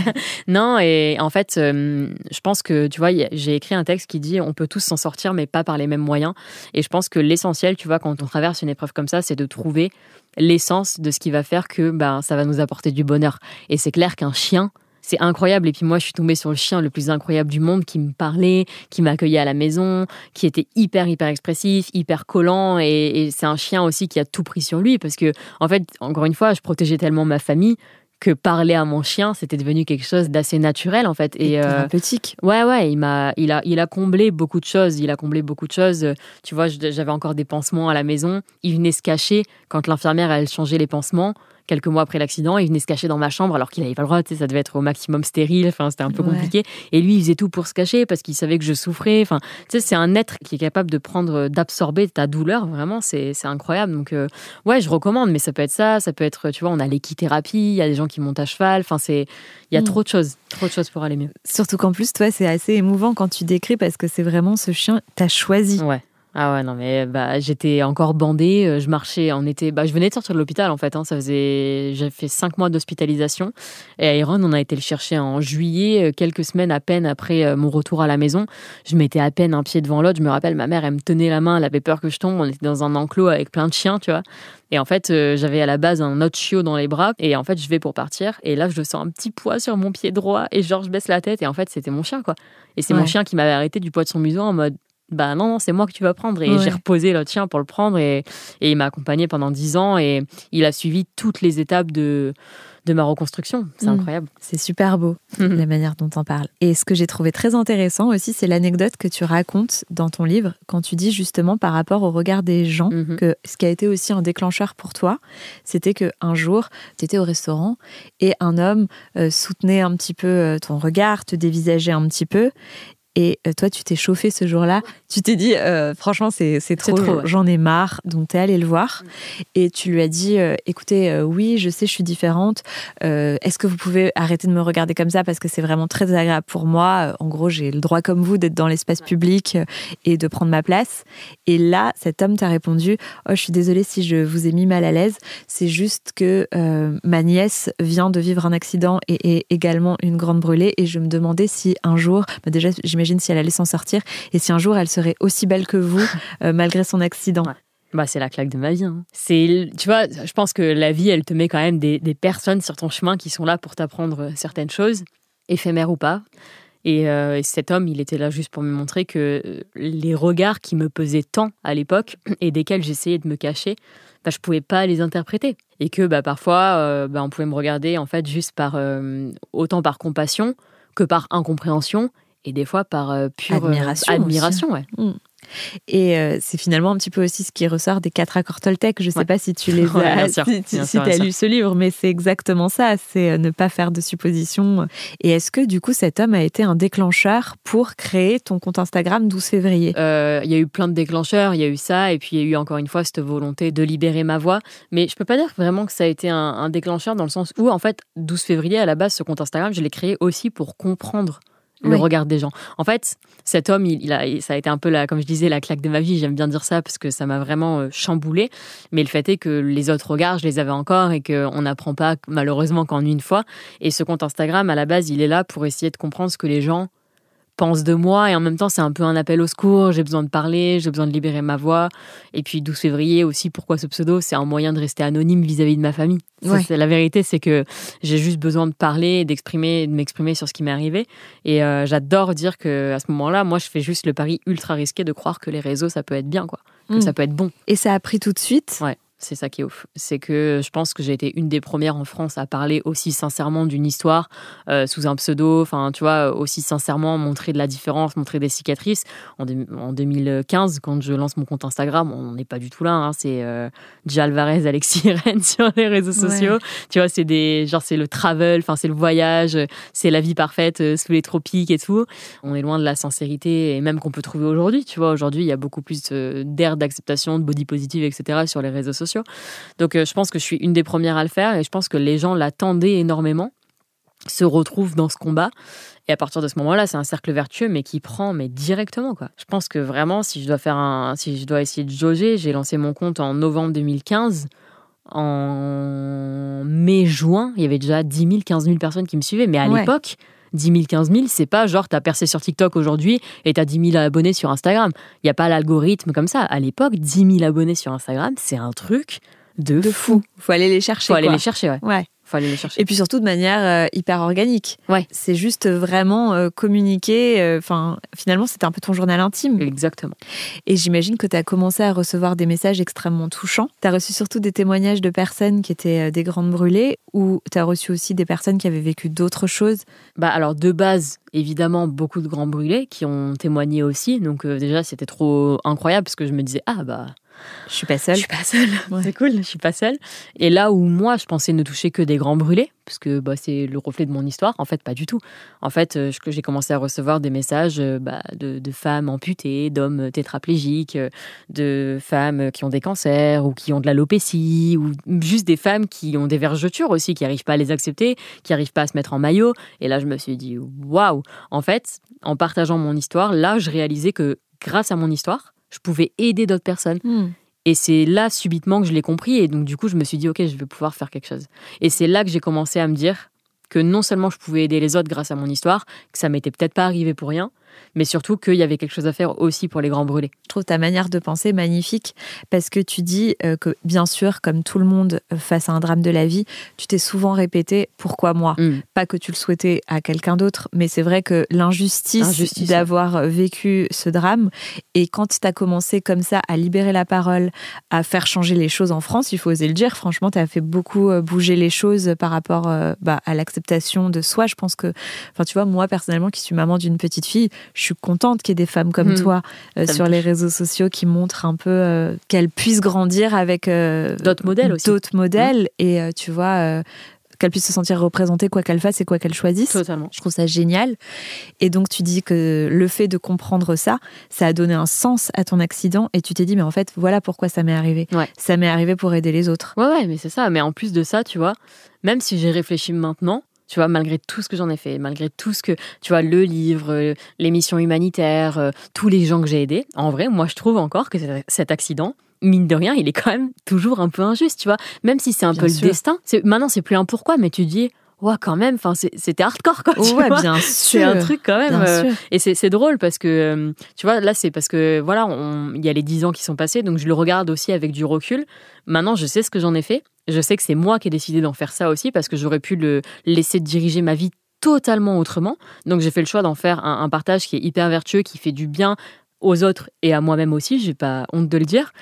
S2: non, et en fait, je pense que, tu vois, j'ai écrit un texte qui dit on peut tous s'en sortir, mais pas par les mêmes moyens. Et je pense que l'essentiel, tu vois, quand on traverse une épreuve comme ça, c'est de trouver l'essence de ce qui va faire que ben, ça va nous apporter du bonheur. Et c'est clair qu'un chien, c'est incroyable. Et puis moi, je suis tombée sur le chien le plus incroyable du monde qui me parlait, qui m'accueillait à la maison, qui était hyper, hyper expressif, hyper collant. Et, et c'est un chien aussi qui a tout pris sur lui parce que, en fait, encore une fois, je protégeais tellement ma famille que parler à mon chien, c'était devenu quelque chose d'assez naturel en fait
S1: et, euh, thérapeutique.
S2: ouais ouais, il m'a il a il a comblé beaucoup de choses, il a comblé beaucoup de choses. Tu vois, j'avais encore des pansements à la maison, il venait se cacher quand l'infirmière elle changeait les pansements quelques mois après l'accident. Il venait se cacher dans ma chambre alors qu'il n'avait pas le droit. ça devait être au maximum stérile. Enfin, c'était un peu compliqué. Et lui, il faisait tout pour se cacher parce qu'il savait que je souffrais. Enfin, tu sais, c'est un être qui est capable de prendre, d'absorber ta douleur. Vraiment, c'est incroyable. Donc, euh, ouais, je recommande. Mais ça peut être ça. Ça peut être, tu vois, on a l'équithérapie. Il y a des gens qui montent à cheval. Enfin, c'est, il y a mm. trop de choses, trop de choses pour aller mieux.
S1: Surtout qu'en plus, toi, c'est assez émouvant quand tu décris parce que c'est vraiment ce chien, t'as choisi.
S2: Ouais. Ah ouais, non, mais bah, j'étais encore bandée. Euh, je marchais, on était, bah, je venais de sortir de l'hôpital en fait. Hein, ça faisait, j'ai fait cinq mois d'hospitalisation. Et Iron, on a été le chercher en juillet, euh, quelques semaines à peine après euh, mon retour à la maison. Je mettais à peine un pied devant l'autre. Je me rappelle, ma mère, elle me tenait la main, elle avait peur que je tombe. On était dans un enclos avec plein de chiens, tu vois. Et en fait, j'avais à la base un autre chiot dans les bras. Et en fait, je vais pour partir. Et là, je sens un petit poids sur mon pied droit. Et genre, je baisse la tête. Et en fait, c'était mon chien, quoi. Et c'est mon chien qui m'avait arrêté du poids de son museau en mode bah non, non c'est moi que tu vas prendre. Et j'ai reposé le tien pour le prendre et, et il m'a accompagné pendant dix ans et il a suivi toutes les étapes de, de ma reconstruction. C'est mm. incroyable.
S1: C'est super beau, la manière dont on parle. Et ce que j'ai trouvé très intéressant aussi, c'est l'anecdote que tu racontes dans ton livre quand tu dis justement par rapport au regard des gens mm-hmm. que ce qui a été aussi un déclencheur pour toi, c'était que un jour, tu étais au restaurant et un homme euh, soutenait un petit peu euh, ton regard, te dévisageait un petit peu et euh, toi, tu t'es chauffé ce jour-là. Tu t'es dit, euh, franchement, c'est trop, j'en ai marre. Donc, tu es allé le voir. Et tu lui as dit, euh, écoutez, oui, je sais, je suis différente. Est-ce que vous pouvez arrêter de me regarder comme ça parce que c'est vraiment très agréable pour moi? En gros, j'ai le droit comme vous d'être dans l'espace public et de prendre ma place. Et là, cet homme t'a répondu, oh, je suis désolée si je vous ai mis mal à l'aise. C'est juste que ma nièce vient de vivre un accident et est également une grande brûlée. Et je me demandais si un jour, bah déjà, j'imagine si elle allait s'en sortir et si un jour elle serait aussi belle que vous euh, malgré son accident.
S2: Bah, c'est la claque de ma vie. Hein. C'est, tu vois, je pense que la vie, elle te met quand même des, personnes sur ton chemin qui sont là pour t'apprendre certaines choses, éphémères ou pas. Et, euh, cet homme, il était là juste pour me montrer que les regards qui me pesaient tant à l'époque et desquels j'essayais de me cacher, bah, je pouvais pas les interpréter. Et que bah, parfois, euh, bah, on pouvait me regarder en fait juste par autant par compassion que par incompréhension et des fois par euh, pure euh, admiration. admiration ouais. Mm.
S1: Et euh, c'est finalement un petit peu aussi ce qui ressort des quatre accords Toltec. Je ne sais pas si tu les as, si, tu as lu ce livre, mais c'est exactement ça. C'est ne pas faire de suppositions. Et est-ce que du coup cet homme a été un déclencheur pour créer ton compte Instagram 12 février?
S2: Il y a eu plein de déclencheurs. Il y a eu ça, et puis il y a eu encore une fois cette volonté de libérer ma voix. Mais je peux pas dire vraiment que ça a été un, un déclencheur dans le sens où en fait 12 février à la base ce compte Instagram je l'ai créé aussi pour comprendre le regard des gens. En fait, cet homme, il, a, ça a été un peu, la, comme je disais, la claque de ma vie. J'aime bien dire ça parce que ça m'a vraiment euh, chamboulé. Mais le fait est que les autres regards, je les avais encore et qu'on n'apprend pas malheureusement qu'en une fois. Et ce compte Instagram, à la base, il est là pour essayer de comprendre ce que les gens pense de moi et en même temps c'est un peu un appel au secours, j'ai besoin de parler, j'ai besoin de libérer ma voix. Et puis 12 février aussi, pourquoi ce pseudo? C'est un moyen de rester anonyme vis-à-vis de ma famille. la vérité, c'est que j'ai juste besoin de parler, d'exprimer, de m'exprimer sur ce qui m'est arrivé. Et euh, j'adore dire que à ce moment-là, moi je fais juste le pari ultra risqué de croire que les réseaux ça peut être bien, quoi, que mm. ça peut être bon.
S1: Et ça a pris tout de suite?
S2: Ouais. C'est ça qui est ouf. C'est que je pense que j'ai été une des premières en France à parler aussi sincèrement d'une histoire euh, sous un pseudo. Enfin, tu vois, aussi sincèrement montrer de la différence, montrer des cicatrices. En, 2015, quand je lance mon compte Instagram, on n'est pas du tout là. Hein. c'est euh, Alvarez, Alexis Rennes sur les réseaux sociaux. Tu vois, c'est des genre c'est le travel, enfin c'est le voyage, c'est la vie parfaite euh, sous les tropiques et tout. On est loin de la sincérité et même qu'on peut trouver aujourd'hui. Tu vois, aujourd'hui il y a beaucoup plus euh, d'air d'acceptation, de body positive, etc. sur les réseaux sociaux donc euh, je pense que je suis une des premières à le faire et je pense que les gens l'attendaient énormément, se retrouvent dans ce combat. Et à partir de ce moment-là, c'est un cercle vertueux, mais qui prend mais directement quoi. Je pense que vraiment, si je dois faire un, si je dois essayer de jauger, j'ai lancé mon compte en novembre 2015. En mai-juin, il y avait déjà 10 000, 15 000 personnes qui me suivaient. Mais à l'époque, 10 000, 15 000, c'est pas genre t'as percé sur TikTok aujourd'hui et t'as 10 000 abonnés sur Instagram. Il n'y a pas l'algorithme comme ça. À l'époque, 10 000 abonnés sur Instagram, c'est un truc de, fou.
S1: Faut aller les chercher.
S2: Faut aller les chercher, ouais.
S1: ouais.
S2: Faut aller les chercher.
S1: Et puis surtout de manière euh, hyper organique.
S2: Ouais.
S1: C'est juste vraiment euh, communiquer. Euh, enfin, finalement, c'était un peu ton journal intime.
S2: Exactement.
S1: Et j'imagine que tu as commencé à recevoir des messages extrêmement touchants. Tu as reçu surtout des témoignages de personnes qui étaient des grandes brûlées ou tu as reçu aussi des personnes qui avaient vécu d'autres choses?
S2: Bah alors de base, évidemment, beaucoup de grands brûlés qui ont témoigné aussi. Donc déjà, c'était trop incroyable parce que je me disais ah bah
S1: je suis pas seule.
S2: Je suis pas seule. C'est cool, je suis pas seule. Et là où moi, je pensais ne toucher que des grands brûlés, parce que bah, c'est le reflet de mon histoire, en fait, pas du tout. En fait, euh, j'ai commencé à recevoir des messages euh, bah, de, femmes amputées, d'hommes tétraplégiques, euh, de femmes qui ont des cancers ou qui ont de l'alopécie, ou juste des femmes qui ont des vergetures aussi, qui n'arrivent pas à les accepter, qui n'arrivent pas à se mettre en maillot. Et là, je me suis dit, waouh En fait, en partageant mon histoire, là, je réalisais que grâce à mon histoire, je pouvais aider d'autres personnes. Hmm. Et c'est là subitement que je l'ai compris. Et donc, du coup, je me suis dit, OK, je vais pouvoir faire quelque chose. Et c'est là que j'ai commencé à me dire que non seulement je pouvais aider les autres grâce à mon histoire, que ça m'était peut-être pas arrivé pour rien, mais surtout qu'il y avait quelque chose à faire aussi pour les grands brûlés.
S1: Je trouve ta manière de penser magnifique parce que tu dis euh, que bien sûr, comme tout le monde euh, face à un drame de la vie, tu t'es souvent répété pourquoi moi mm. Pas que tu le souhaitais à quelqu'un d'autre, mais c'est vrai que l'injustice d'avoir euh, vécu ce drame et quand tu as commencé comme ça à libérer la parole, à faire changer les choses en France, il faut oser le dire, franchement, tu as fait beaucoup bouger les choses par rapport bah, à l'acceptation de soi. Je pense que, enfin, tu vois, moi personnellement qui suis maman d'une petite fille, je suis contente qu'il y ait des femmes comme hmm. toi euh, sur les réseaux sociaux qui montrent un peu euh, qu'elles puissent grandir avec
S2: euh, d'autres modèles aussi.
S1: D'autres modèles hmm. et tu vois qu'elles puissent se sentir représentées quoi qu'elles fassent et quoi qu'elles choisissent.
S2: Totalement.
S1: Je trouve ça génial. Et donc tu dis que le fait de comprendre ça, ça a donné un sens à ton accident et tu t'es dit mais en fait voilà pourquoi ça m'est arrivé. Ça m'est arrivé pour aider les autres.
S2: Ouais ouais mais c'est ça. Mais en plus de ça tu vois, même si j'ai réfléchi maintenant, tu vois, malgré tout ce que j'en ai fait, malgré tout ce que, tu vois, le livre, euh, l'émission humanitaire, euh, tous les gens que j'ai aidés, en vrai, moi, je trouve encore que cet accident, mine de rien, il est quand même toujours un peu injuste, tu vois. Même si c'est un peu le destin. Maintenant, c'est plus un pourquoi, mais tu dis, ouais, quand même, enfin, c'était hardcore, quoi. Tu
S1: ouais, bien sûr.
S2: C'est un truc quand même. Euh, et c'est drôle parce que, tu vois, là, c'est parce que, voilà, il y a les dix ans qui sont passés, donc je le regarde aussi avec du recul. Maintenant, je sais ce que j'en ai fait. Je sais que c'est moi qui ai décidé d'en faire ça aussi parce que j'aurais pu le laisser diriger ma vie totalement autrement. Donc j'ai fait le choix d'en faire un, partage qui est hyper vertueux, qui fait du bien aux autres et à moi-même aussi. J'ai pas honte de le dire.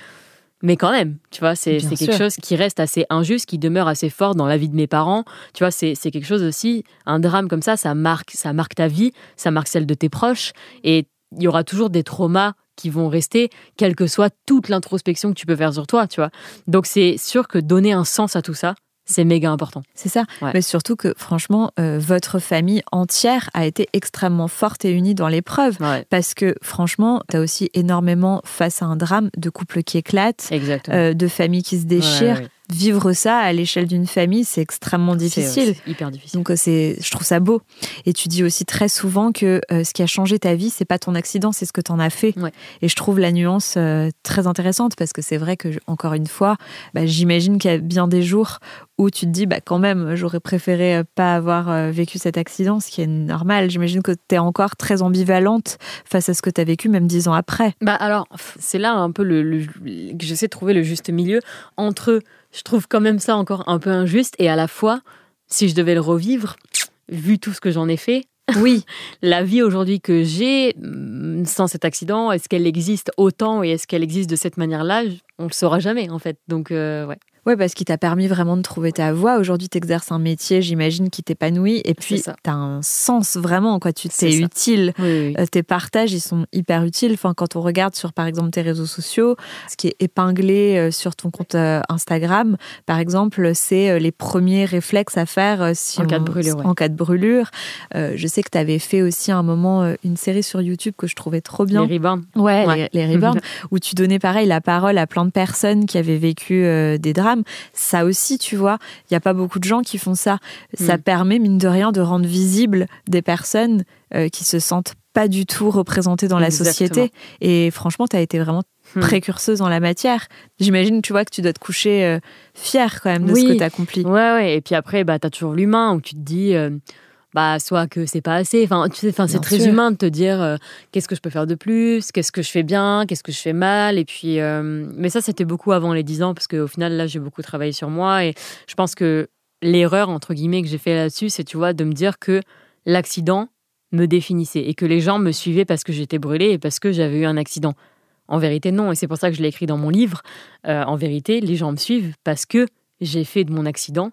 S2: Mais quand même, tu vois, c'est quelque chose qui reste assez injuste, qui demeure assez fort dans la vie de mes parents. Tu vois, c'est quelque chose aussi, un drame comme ça, ça marque, ça marque ta vie, ça marque celle de tes proches. Et il y aura toujours des traumas qui vont rester, quelle que soit toute l'introspection que tu peux faire sur toi, tu vois. Donc c'est sûr que donner un sens à tout ça, c'est méga important.
S1: C'est ça. Mais surtout que, franchement, euh, votre famille entière a été extrêmement forte et unie dans l'épreuve. Parce que, franchement, tu as aussi énormément, face à un drame, de couples qui éclatent, euh, de familles qui se déchirent vivre ça à l'échelle d'une famille, c'est extrêmement difficile.
S2: C'est hyper difficile.
S1: Donc euh, c'est, je trouve ça beau. Et tu dis aussi très souvent que euh, ce qui a changé ta vie, c'est pas ton accident, c'est ce que tu en as fait. Et je trouve la nuance euh, très intéressante parce que c'est vrai que encore une fois, bah, j'imagine qu'il y a bien des jours ou tu te dis, bah quand même, j'aurais préféré pas avoir vécu cet accident, ce qui est normal. J'imagine que tu es encore très ambivalente face à ce que tu as vécu, même dix ans après.
S2: Bah alors, c'est là un peu le, que j'essaie de trouver le juste milieu entre, je trouve quand même ça encore un peu injuste, et à la fois, si je devais le revivre, vu tout ce que j'en ai fait,
S1: oui,
S2: la vie aujourd'hui que j'ai mm, sans cet accident, est-ce qu'elle existe autant et est-ce qu'elle existe de cette manière-là? On le saura jamais en fait. Donc euh, ouais.
S1: Ouais, parce qu'il t'a permis vraiment de trouver ta voie. Aujourd'hui, tu exerces un métier, j'imagine, qui t'épanouit. Et puis, tu as un sens vraiment, quoi. Tu t'es utile. Euh, tes partages, ils sont hyper utiles. Enfin, quand on regarde sur, par exemple, tes réseaux sociaux, ce qui est épinglé euh, sur ton compte euh, Instagram, par exemple, c'est les premiers réflexes à faire si
S2: en, cas, de brûlure,
S1: en cas de brûlure. je sais que tu avais fait aussi à un moment une série sur YouTube que je trouvais trop bien.
S2: Les Reborn.
S1: Ouais, Les, les où tu donnais pareil la parole à plein de personnes qui avaient vécu des drames ça aussi, tu vois, il n'y a pas beaucoup de gens qui font ça. Ça mm. permet, mine de rien, de rendre visible des personnes euh, qui se sentent pas du tout représentées dans la société. Et franchement, tu as été vraiment mm. précurseuse en la matière. J'imagine, tu vois, que tu dois te coucher euh, fière quand même de ce que tu as accompli.
S2: Ouais, ouais. Et puis après, bah, tu as toujours l'humain où tu te dis, euh, bah soit que c'est pas assez. Enfin tu sais enfin c'est très humain de te dire euh, qu'est-ce que je peux faire de plus? Qu'est-ce que je fais bien? Qu'est-ce que je fais mal? Et puis euh, mais ça c'était beaucoup avant les 10 ans parce qu'au final là j'ai beaucoup travaillé sur moi. Et je pense que l'erreur entre guillemets que j'ai fait là-dessus c'est tu vois de me dire que l'accident me définissait et que les gens me suivaient parce que j'étais brûlée et parce que j'avais eu un accident. En vérité non. Et c'est pour ça que je l'ai écrit dans mon livre. Euh, en vérité les gens me suivent parce que j'ai fait de mon accident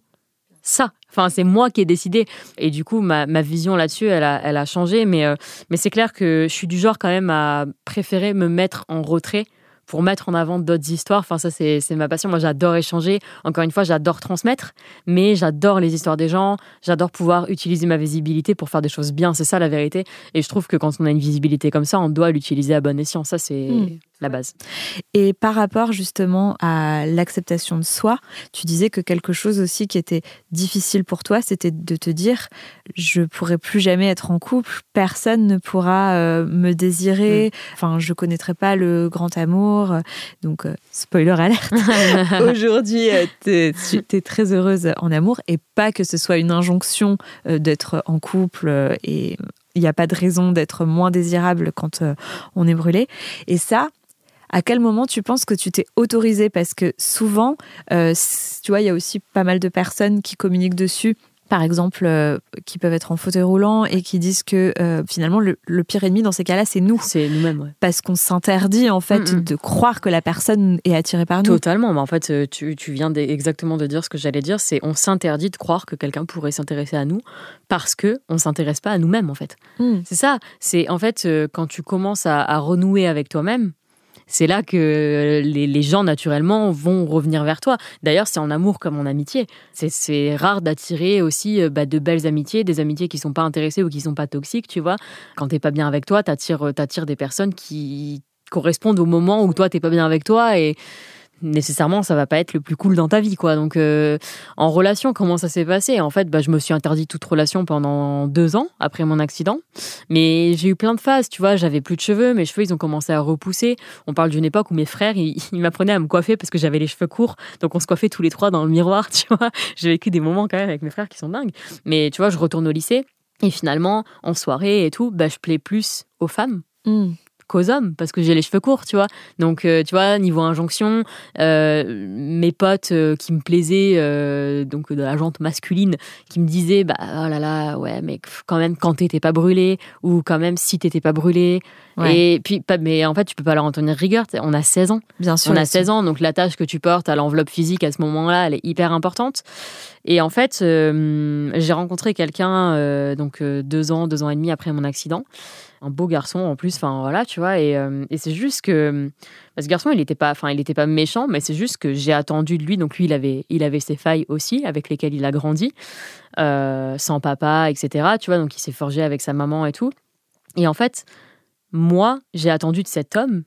S2: ça. Enfin, c'est moi qui ai décidé. Et du coup, ma, vision là-dessus, elle a, elle a changé. Mais, euh, mais c'est clair que je suis du genre quand même à préférer me mettre en retrait pour mettre en avant d'autres histoires. Enfin, ça, c'est ma passion. Moi, j'adore échanger. Encore une fois, j'adore transmettre, mais j'adore les histoires des gens. J'adore pouvoir utiliser ma visibilité pour faire des choses bien. C'est ça la vérité. Et je trouve que quand on a une visibilité comme ça, on doit l'utiliser à bon escient. Ça, c'est. Hmm la base.
S1: Et par rapport justement à l'acceptation de soi, tu disais que quelque chose aussi qui était difficile pour toi, c'était de te dire je pourrai plus jamais être en couple, personne ne pourra euh, me désirer, mm. enfin je connaîtrai pas le grand amour. Donc euh, spoiler alerte. Aujourd'hui, euh, tu es très heureuse en amour et pas que ce soit une injonction d'être en couple et il n'y a pas de raison d'être moins désirable quand on est brûlé. Et ça, à quel moment tu penses que tu t'es autorisé Parce que souvent, euh, tu vois, il y a aussi pas mal de personnes qui communiquent dessus par exemple, euh, qui peuvent être en fauteuil roulant et qui disent que euh, finalement le, pire ennemi dans ces cas-là, c'est nous.
S2: C'est nous-mêmes,
S1: Parce qu'on s'interdit en fait mm, mm. de croire que la personne est attirée par nous.
S2: Totalement. Mais en fait, tu, viens exactement de dire ce que j'allais dire. C'est on s'interdit de croire que quelqu'un pourrait s'intéresser à nous parce que on s'intéresse pas à nous-mêmes en fait. Mm. C'est ça. C'est en fait quand tu commences à renouer avec toi-même c'est là que les, gens naturellement vont revenir vers toi. D'ailleurs, c'est en amour comme en amitié. C'est rare d'attirer aussi euh, bah, de belles amitiés, des amitiés qui sont pas intéressées ou qui sont pas toxiques, tu vois. Quand t'es pas bien avec toi, t'attires attires des personnes qui correspondent au moment où toi t'es pas bien avec toi et nécessairement ça va pas être le plus cool dans ta vie quoi. Donc euh, en relation comment ça s'est passé? En fait bah, je me suis interdit toute relation pendant deux ans après mon accident. Mais j'ai eu plein de phases tu vois. J'avais plus de cheveux mes cheveux ils ont commencé à repousser. On parle d'une époque où mes frères ils, m'apprenaient à me coiffer parce que j'avais les cheveux courts. Donc on se coiffait tous les trois dans le miroir tu vois. J'ai vécu des moments quand même avec mes frères qui sont dingues. Mais tu vois je retourne au lycée et finalement en soirée et tout bah je plais plus aux femmes.
S1: Mmh
S2: qu'aux hommes parce que j'ai les cheveux courts, tu vois. Donc, euh, tu vois, niveau injonction, euh, mes potes euh, qui me plaisaient, donc de la jante masculine, qui me disaient, bah oh là là, ouais, mais quand même, quand t'étais pas brûlé, ou quand même si t'étais pas brûlé. Et puis, pas, mais en fait, tu peux pas leur en tenir rigueur. On a 16 ans.
S1: Bien sûr.
S2: On a 16 ans, donc la tâche que tu portes à l'enveloppe physique à ce moment-là, elle est hyper importante. Et en fait, j'ai rencontré quelqu'un, donc deux ans, deux ans et demi après mon accident un beau garçon en plus. Enfin voilà, tu vois. Et, euh, c'est juste que ce garçon, il n'était pas, enfin, il était pas méchant, mais c'est juste que j'ai attendu de lui. Donc lui, il avait, il avait ses failles aussi, avec lesquelles il a grandi, euh, sans papa, etc. Tu vois, donc il s'est forgé avec sa maman et tout. Et en fait, moi, j'ai attendu de cet homme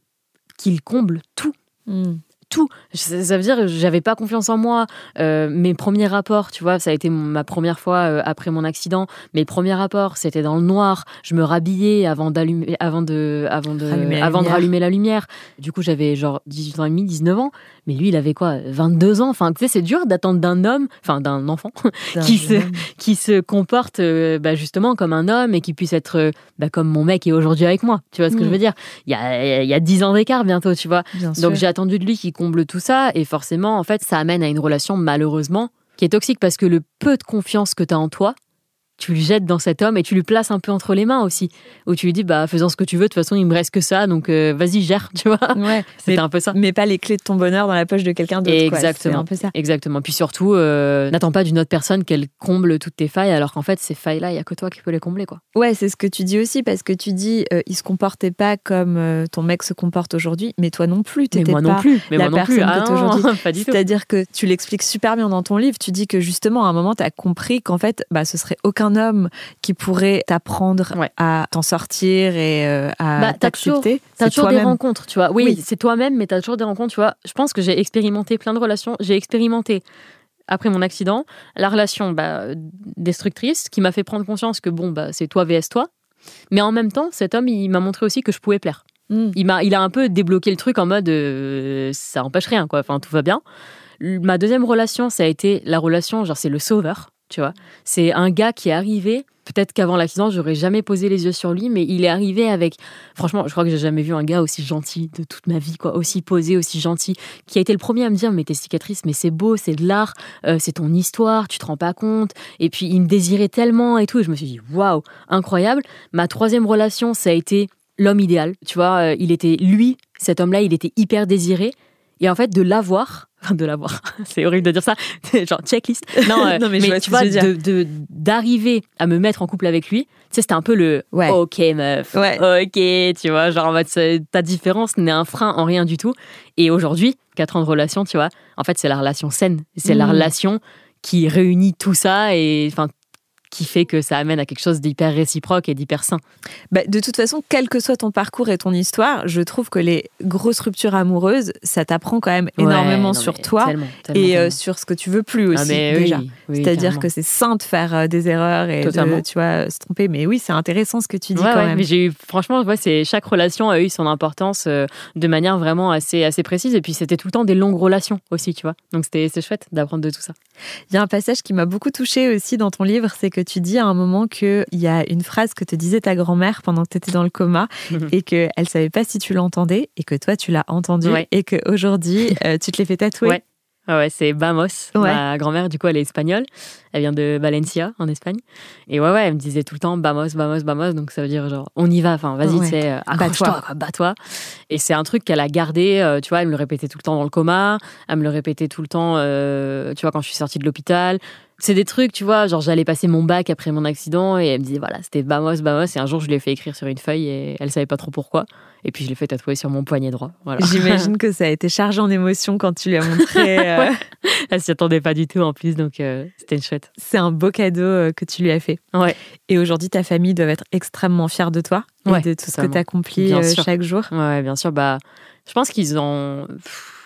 S2: qu'il comble tout.
S1: Hmm.
S2: Tout. Ça veut dire que j'avais pas confiance en moi. Euh, mes premiers rapports, tu vois, ça a été ma première fois euh, après mon accident. Mes premiers rapports, c'était dans le noir. Je me rhabillais avant d'allumer, avant de, avant de, avant de rallumer la lumière. Du coup, j'avais genre 18 ans et demi, 19 ans. Mais lui, il avait quoi 22 ans? Enfin, tu sais, c'est dur d'attendre d'un homme, enfin d'un enfant, qui se, qui se comporte euh, bah, justement comme un homme et qui puisse être bah, comme mon mec est aujourd'hui avec moi. Tu vois ce que je mm. veux dire? Il y a, y a 10 ans d'écart bientôt, tu vois? Donc j'ai attendu de lui qu'il comble tout ça. Et forcément, en fait, ça amène à une relation, malheureusement, qui est toxique parce que le peu de confiance que tu as en toi, tu le jettes dans cet homme et tu lui places un peu entre les mains aussi. Où tu lui dis, bah, faisant ce que tu veux, de toute façon, il me reste que ça, donc euh, vas-y, gère, tu vois.
S1: Ouais,
S2: c'est un peu ça.
S1: Mais pas les clés de ton bonheur dans la poche de quelqu'un d'autre.
S2: Exactement.
S1: un peu ça.
S2: Exactement. Puis surtout, euh, n'attends pas d'une autre personne qu'elle comble toutes tes failles, alors qu'en fait, ces failles-là, il n'y a que toi qui peux les combler, quoi.
S1: Ouais, c'est ce que tu dis aussi, parce que tu dis, euh, il se comportait pas comme ton mec se comporte aujourd'hui, mais toi non plus.
S2: Mais moi non plus. Mais
S1: la
S2: moi non plus. Ah
S1: aujourd'hui. C'est-à-dire que tu l'expliques super bien dans ton livre. Tu dis que justement, à un moment, tu as compris qu'en fait, bah, ce serait aucun homme qui pourrait t'apprendre à t'en sortir et euh, à bah, t'accepter.
S2: T'as toujours, des rencontres, tu vois. Oui, c'est toi-même, mais t'as toujours des rencontres, tu vois. Je pense que j'ai expérimenté plein de relations. J'ai expérimenté après mon accident, la relation bah, destructrice qui m'a fait prendre conscience que bon, bah, c'est toi vs toi. Mais en même temps, cet homme, il m'a montré aussi que je pouvais plaire. Hmm. Il, m'a, il a un peu débloqué le truc en mode euh, ça empêche rien, quoi. Enfin, tout va bien. Ma deuxième relation, ça a été la relation, genre, c'est le sauveur, tu vois. C'est un gars qui est arrivé peut-être qu'avant l'accident, j'aurais jamais posé les yeux sur lui, mais il est arrivé avec. Franchement, je crois que j'ai jamais vu un gars aussi gentil de toute ma vie, quoi, aussi posé, aussi gentil, qui a été le premier à me dire mais tes cicatrices, mais c'est beau, c'est de l'art, euh, c'est ton histoire, tu te rends pas compte. Et puis il me désirait tellement et tout, et je me suis dit waouh, incroyable. Ma troisième relation, ça a été l'homme idéal. Tu vois, euh, il était lui, cet homme-là, il était hyper désiré. Et en fait, de l'avoir, de l'avoir, c'est horrible de dire ça, genre checklist. Non, euh, mais, tu vois, de, d'arriver à me mettre en couple avec lui, tu sais, c'était un peu le OK, meuf. OK, tu vois, genre, en mode, ta différence n'est un frein en rien du tout. Et aujourd'hui, quatre ans de relation, tu vois, en fait, c'est la relation saine. C'est la mmh. relation qui réunit tout ça et enfin qui fait que ça amène à quelque chose d'hyper réciproque et d'hyper sain.
S1: Bah, de toute façon, quel que soit ton parcours et ton histoire, je trouve que les grosses ruptures amoureuses, ça t'apprend quand même énormément sur toi et euh, sur ce que tu veux plus ah, aussi déjà. C'est-à-dire que c'est sain de faire euh, des erreurs et de tu vois, se tromper. Mais oui, c'est intéressant ce que tu dis quand même.
S2: Mais j'ai eu, franchement, c'est chaque relation a eu son importance euh, de manière vraiment assez, assez précise. Et puis c'était tout le temps des longues relations aussi, tu vois. Donc c'était chouette d'apprendre de tout ça.
S1: Il y a un passage qui m'a beaucoup touchée aussi dans ton livre, c'est que tu dis à un moment qu'il y a une phrase que te disait ta grand-mère pendant que tu étais dans le coma et qu'elle ne savait pas si tu l'entendais et que toi tu l'as entendu et qu'aujourd'hui euh, tu te l'es fait tatouer.
S2: Ouais. Ouais, c'est Bamos. Ma grand-mère, du coup, elle est espagnole. Elle vient de Valencia, en Espagne. Et ouais, ouais, elle me disait tout le temps Bamos, Bamos, Bamos. Donc ça veut dire genre, on y va. Enfin, vas-y, tu sais, accroche-toi, bats-toi. Et c'est un truc qu'elle a gardé. Euh, tu vois, elle me le répétait tout le temps dans le coma. Elle me le répétait tout le temps, euh, tu vois, quand je suis sortie de l'hôpital c'est des trucs, tu vois, genre j'allais passer mon bac après mon accident et elle me disait voilà, c'était Bamos, Bamos. Et un jour, je l'ai fait écrire sur une feuille et elle savait pas trop pourquoi. Et puis je l'ai fait tatouer sur mon poignet droit.
S1: J'imagine que ça a été chargé en émotions quand tu lui as montré. Euh...
S2: Elle s'y attendait pas du tout en plus, donc euh, c'était une chouette.
S1: C'est un beau cadeau euh, que tu lui as fait.
S2: Ouais.
S1: Et aujourd'hui, ta famille doit être extrêmement fière de toi et de tout ce que tu accomplis chaque jour.
S2: Ouais, bien sûr. Bah, je pense qu'ils ont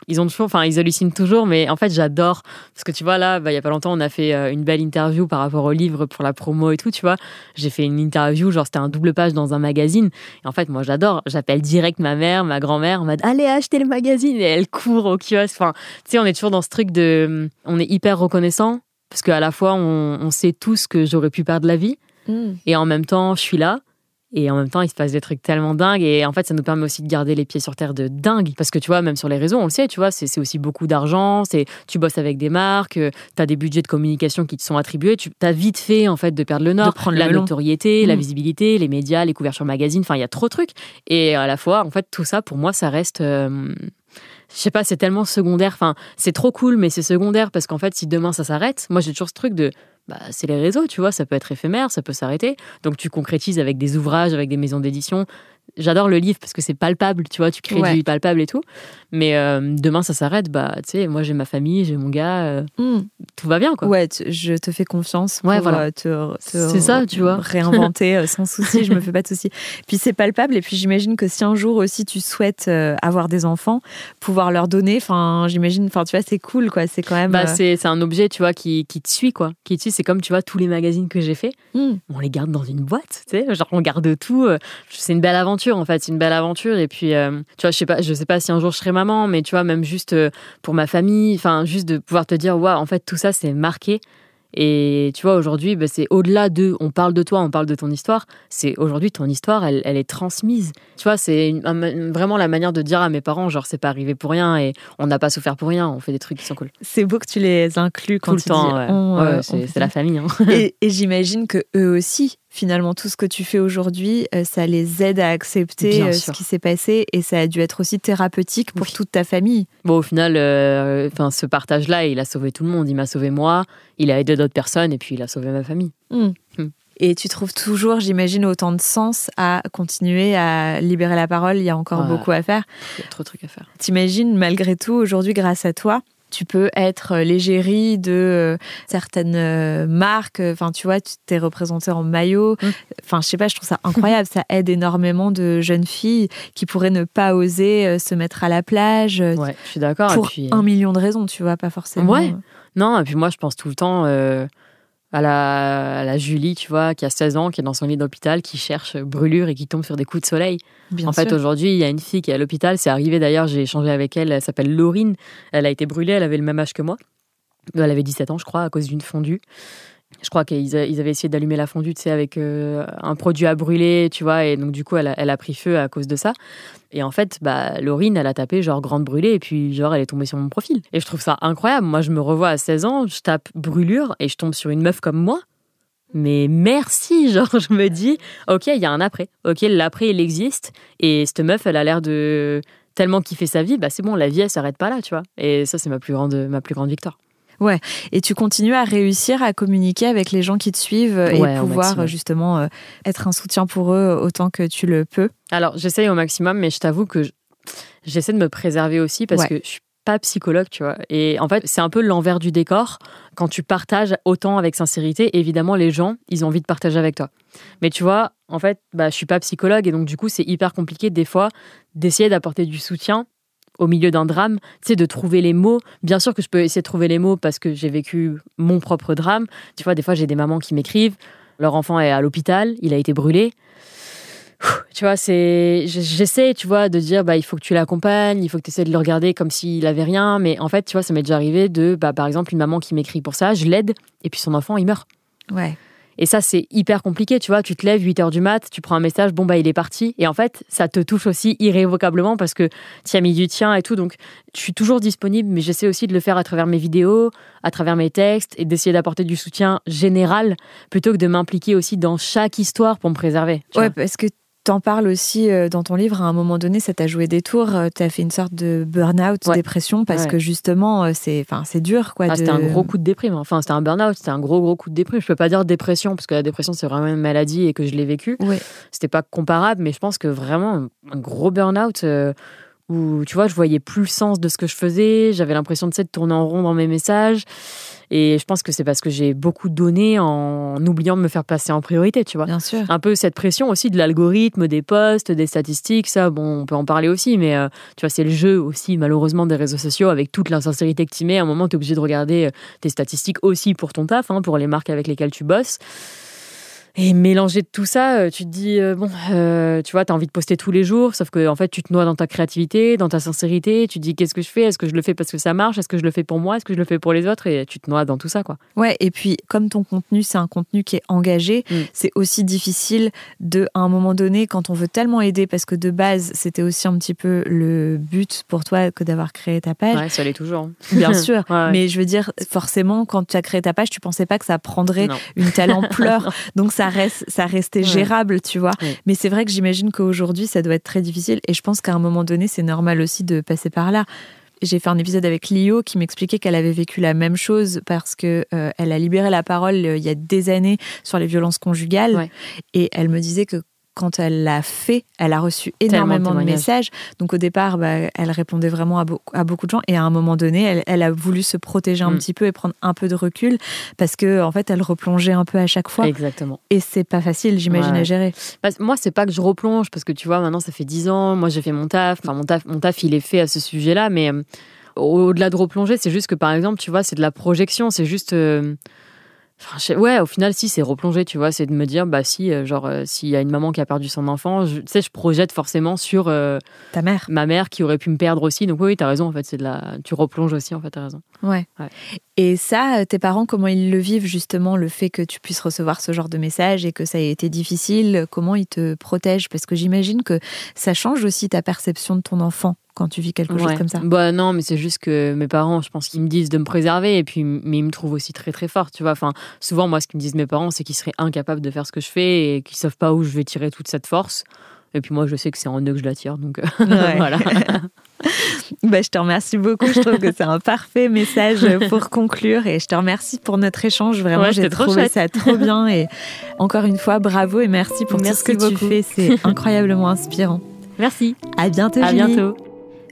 S2: ils ont toujours, enfin, ils hallucinent toujours, mais en fait, j'adore parce que tu vois là, bah, il y a pas longtemps, on a fait euh, une belle interview par rapport au livre pour la promo et tout, tu vois. J'ai fait une interview, genre c'était un double page dans un magazine. Et en fait, moi, j'adore. J'appelle direct ma mère, ma grand-mère, en mode allez acheter le magazine et elle court au kiosque. Enfin, tu sais, on est toujours dans ce truc de, on est hyper reconnaissant parce qu'à la fois, on, sait tous que j'aurais pu perdre la vie. Mm. Et en même temps, je suis là. Et en même temps, il se passe des trucs tellement dingues. Et en fait, ça nous permet aussi de garder les pieds sur terre de dingue. Parce que tu vois, même sur les réseaux, on le sait, tu vois, c'est aussi beaucoup d'argent. C'est Tu bosses avec des marques, euh, tu as des budgets de communication qui te sont attribués. Tu as vite fait, en fait, de perdre le nord. De prendre la notoriété, la mmh. visibilité, les médias, les couvertures magazines. Enfin, il y a trop de trucs. Et à la fois, en fait, tout ça, pour moi, ça reste. Euh, je sais pas, c'est tellement secondaire. Enfin, c'est trop cool, mais c'est secondaire parce qu'en fait, si demain ça s'arrête, moi j'ai toujours ce truc de bah, c'est les réseaux, tu vois, ça peut être éphémère, ça peut s'arrêter. Donc tu concrétises avec des ouvrages, avec des maisons d'édition. J'adore le livre parce que c'est palpable, tu vois, tu crées
S1: Ouais.
S2: du palpable et tout. Mais euh, demain, ça s'arrête, bah, tu sais, moi, j'ai ma famille, j'ai mon gars, euh,
S1: Hmm.
S2: tout va bien, quoi.
S1: Ouais, tu- je te fais confiance pour
S2: Ouais, voilà.
S1: euh, te,
S2: ça, tu vois.
S1: réinventer sans souci, je me fais pas de souci. Puis c'est palpable et puis j'imagine que si un jour aussi tu souhaites avoir des enfants, pouvoir leur donner, enfin j'imagine, enfin tu vois, c'est cool quoi, c'est quand même.
S2: Bah, c'est un objet, tu vois, qui, qui te suit, quoi. Qui te suit, c'est comme, tu vois, tous les magazines que j'ai fait,
S1: hmm.
S2: on les garde dans une boîte, tu sais, genre on garde tout. C'est une belle aventure, en fait, c'est une belle aventure. Et puis, euh, tu vois, je sais pas, je sais pas si un jour je serai maman, mais tu vois, même juste euh, pour ma famille, enfin, juste de pouvoir te dire, waouh, en fait, tout ça, c'est marqué. Et tu vois, aujourd'hui, bah, c'est au-delà de, on parle de toi, on parle de ton histoire. C'est aujourd'hui, ton histoire, elle, elle est transmise. Tu vois, c'est vraiment la manière de dire à mes parents, genre, c'est pas arrivé pour rien et on n'a pas souffert pour rien, on fait des trucs qui sont cool.
S1: C'est beau que tu les inclus quand
S2: Tout le
S1: tu
S2: temps, ouais. Ouais,
S1: euh,
S2: c'est la famille. hein.
S1: Et, et j'imagine que eux aussi, finalement, tout ce que tu fais aujourd'hui, euh, ça les aide à accepter euh, ce qui s'est passé et ça a dû être aussi thérapeutique pour toute ta famille.
S2: Bon, au final, euh, enfin, ce partage-là, il a sauvé tout le monde. Il m'a sauvé moi, il a aidé d'autres personnes et puis il a sauvé ma famille. Hmm.
S1: Et tu trouves toujours, j'imagine, autant de sens à continuer à libérer la parole. Il y a encore
S2: Ouais.
S1: beaucoup à faire.
S2: Il y a trop de trucs à faire.
S1: T'imagines, malgré tout, aujourd'hui, grâce à toi, tu peux être euh, l'égérie de euh, certaines euh, marques. Enfin, tu vois, tu t'es représenté en maillot.
S2: Mm.
S1: Enfin, je sais pas, je trouve ça incroyable. ça aide énormément de jeunes filles qui pourraient ne pas oser se mettre à la plage
S2: Ouais, je suis d'accord.
S1: pour
S2: puis,
S1: un million de raisons, tu vois, pas forcément.
S2: Ouais. Non, et puis moi, je pense tout le temps euh, à, la, à la Julie, tu vois, qui a 16 ans, qui est dans son lit d'hôpital, qui cherche brûlure et qui tombe sur des coups de soleil.
S1: Bien
S2: en fait, aujourd'hui, il y a une fille qui est à l'hôpital. C'est arrivé d'ailleurs, j'ai échangé avec elle. Elle s'appelle Laurine. Elle a été brûlée. Elle avait le même âge que moi. Elle avait 17 ans, je crois, à cause d'une fondue. Je crois qu'ils avaient essayé d'allumer la fondue, tu sais, avec euh, un produit à brûler, tu vois, et donc du coup, elle a, pris feu à cause de ça. Et en fait, bah, Laurine, elle a tapé genre grande brûlée, et puis genre, elle est tombée sur mon profil. Et je trouve ça incroyable. Moi, je me revois à 16 ans, je tape brûlure, et je tombe sur une meuf comme moi. Mais merci, genre, je me dis, ok, il y a un après. Ok, l'après, il existe. Et cette meuf, elle a l'air de tellement kiffer sa vie, bah c'est bon, la vie, elle s'arrête pas là, tu vois. Et ça, c'est ma ma plus grande victoire.
S1: Et tu continues à réussir à communiquer avec les gens qui te suivent euh,
S2: Ouais,
S1: et pouvoir euh, justement euh, être un soutien pour eux autant que tu le peux.
S2: Alors, j'essaye au maximum, mais je t'avoue que je- j'essaie de me préserver aussi parce
S1: Ouais.
S2: que je suis pas psychologue, tu vois. Et en fait, c'est un peu l'envers du décor. Quand tu partages autant avec sincérité, évidemment, les gens, ils ont envie de partager avec toi. Mais tu vois, en fait, bah, je suis pas psychologue et donc, du coup, c'est hyper compliqué des fois d'essayer d'apporter du soutien au milieu d'un drame, tu sais, de trouver les mots. Bien sûr que je peux essayer de trouver les mots parce que j'ai vécu mon propre drame. Tu vois, des fois, j'ai des mamans qui m'écrivent, leur enfant est à l'hôpital, il a été brûlé. Tu vois, c'est. J'essaie, tu vois, de dire, bah, il faut que tu l'accompagnes, il faut que tu essaies de le regarder comme s'il avait rien. Mais en fait, tu vois, ça m'est déjà arrivé de, bah, par exemple, une maman qui m'écrit pour ça, je l'aide, et puis son enfant, il meurt.
S1: Ouais.
S2: Et ça, c'est hyper compliqué, tu vois. Tu te lèves 8 heures du mat, tu prends un message, bon, bah, il est parti. Et en fait, ça te touche aussi irrévocablement parce que tu as mis du tien et tout. Donc, je suis toujours disponible, mais j'essaie aussi de le faire à travers mes vidéos, à travers mes textes et d'essayer d'apporter du soutien général plutôt que de m'impliquer aussi dans chaque histoire pour me préserver.
S1: Ouais,
S2: vois.
S1: parce que t'en parles aussi euh, dans ton livre. À un moment donné, ça t'a joué des tours. euh, T'as fait une sorte de burn-out,
S2: Ouais.
S1: dépression, parce
S2: Ouais.
S1: que justement, euh, c'est, dur, quoi.
S2: Ah,
S1: de-
S2: C'était un gros coup de déprime. Enfin, c'était un burn-out, c'était un gros, gros coup de déprime. Je peux pas dire dépression, parce que la dépression, c'est vraiment une maladie et que je l'ai vécu.
S1: Ouais.
S2: C'était pas comparable, mais je pense que vraiment, un gros burn-out euh, où, tu vois, je voyais plus le sens de ce que je faisais. J'avais l'impression de, de tourner en rond dans mes messages. Et je pense que c'est parce que j'ai beaucoup donné en oubliant de me faire passer en priorité, tu vois.
S1: Bien sûr.
S2: Un peu cette pression aussi de l'algorithme, des posts, des statistiques, ça, bon, on peut en parler aussi, mais euh, tu vois, c'est le jeu aussi, malheureusement, des réseaux sociaux avec toute l'insincérité que tu mets. À un moment, tu es obligé de regarder euh, tes statistiques aussi pour ton taf, hein, pour les marques avec lesquelles tu bosses. Et mélanger tout ça, euh, tu te dis, euh, bon, euh, tu vois, tu as envie de poster tous les jours, sauf que en fait, tu te noies dans ta créativité, dans ta sincérité. Tu te dis, qu'est-ce que je fais? Est-ce que je le fais parce que ça marche? Est-ce que je le fais pour moi? Est-ce que je le fais pour les autres? Et tu te noies dans tout ça, quoi.
S1: Ouais, et puis comme ton contenu, c'est un contenu qui est engagé,
S2: Mm.
S1: c'est aussi difficile de, à un moment donné, quand on veut tellement aider, parce que de base, c'était aussi un petit peu le but pour toi que d'avoir créé ta page.
S2: Ouais, ça l'est toujours. hein.
S1: Bien sûr,
S2: Ouais, ouais.
S1: mais je veux dire, forcément, quand tu as créé ta page, tu pensais pas que ça prendrait
S2: Non.
S1: une telle ampleur. Donc ça reste, ça restait
S2: Ouais.
S1: gérable, tu vois.
S2: Ouais.
S1: Mais c'est vrai que j'imagine qu'aujourd'hui, ça doit être très difficile. Et je pense qu'à un moment donné, c'est normal aussi de passer par là. J'ai fait un épisode avec Lio qui m'expliquait qu'elle avait vécu la même chose parce que euh, elle a libéré la parole euh, il y a des années sur les violences conjugales
S2: Ouais.
S1: et elle me disait que quand elle l'a fait, elle a reçu énormément de messages. Donc au départ, bah, elle répondait vraiment à, à, beaucoup de gens. Et à un moment donné, elle, a voulu se protéger un mm. petit peu et prendre un peu de recul parce que en fait, elle replongeait un peu à chaque fois.
S2: Exactement.
S1: Et c'est pas facile, j'imagine, à gérer.
S2: Bah, moi, c'est pas que je replonge parce que tu vois, maintenant, ça fait dix ans. Moi, j'ai fait mon taf. Enfin, mon taf, mon taf, il est fait à ce sujet-là. Mais euh, au-delà de replonger, c'est juste que par exemple, tu vois, c'est de la projection. C'est juste. Euh, ouais, au final, si, c'est replonger, tu vois, c'est de me dire, bah si, euh, genre, euh, s'il y a une maman qui a perdu son enfant, tu sais, je projette forcément sur euh,
S1: ta mère,
S2: ma mère qui aurait pu me perdre aussi. Donc oui, tu as raison, en fait, c'est de la, tu replonges aussi, en fait, t'as raison.
S1: Ouais. Et ça, tes parents, comment ils le vivent justement, le fait que tu puisses recevoir ce genre de message et que ça ait été difficile, comment ils te protègent? Parce que j'imagine que ça change aussi ta perception de ton enfant quand tu vis quelque chose comme ça?
S2: Bah non, mais c'est juste que mes parents, je pense qu'ils me disent de me préserver et puis mais ils me trouvent aussi très très fort, tu vois. Enfin, souvent moi ce qu'ils me disent mes parents, c'est qu'ils seraient incapables de faire ce que je fais et qu'ils savent pas où je vais tirer toute cette force. Et puis moi, je sais que c'est en eux que je la tire, donc euh, voilà.
S1: bah, je te remercie beaucoup. Je trouve que c'est un parfait message pour conclure et je te remercie pour notre échange. Vraiment, j'ai trouvé ça trop bien et encore une fois, bravo et merci pour tout ce que tu fais. C'est incroyablement inspirant.
S2: Merci.
S1: À bientôt.
S2: À bientôt.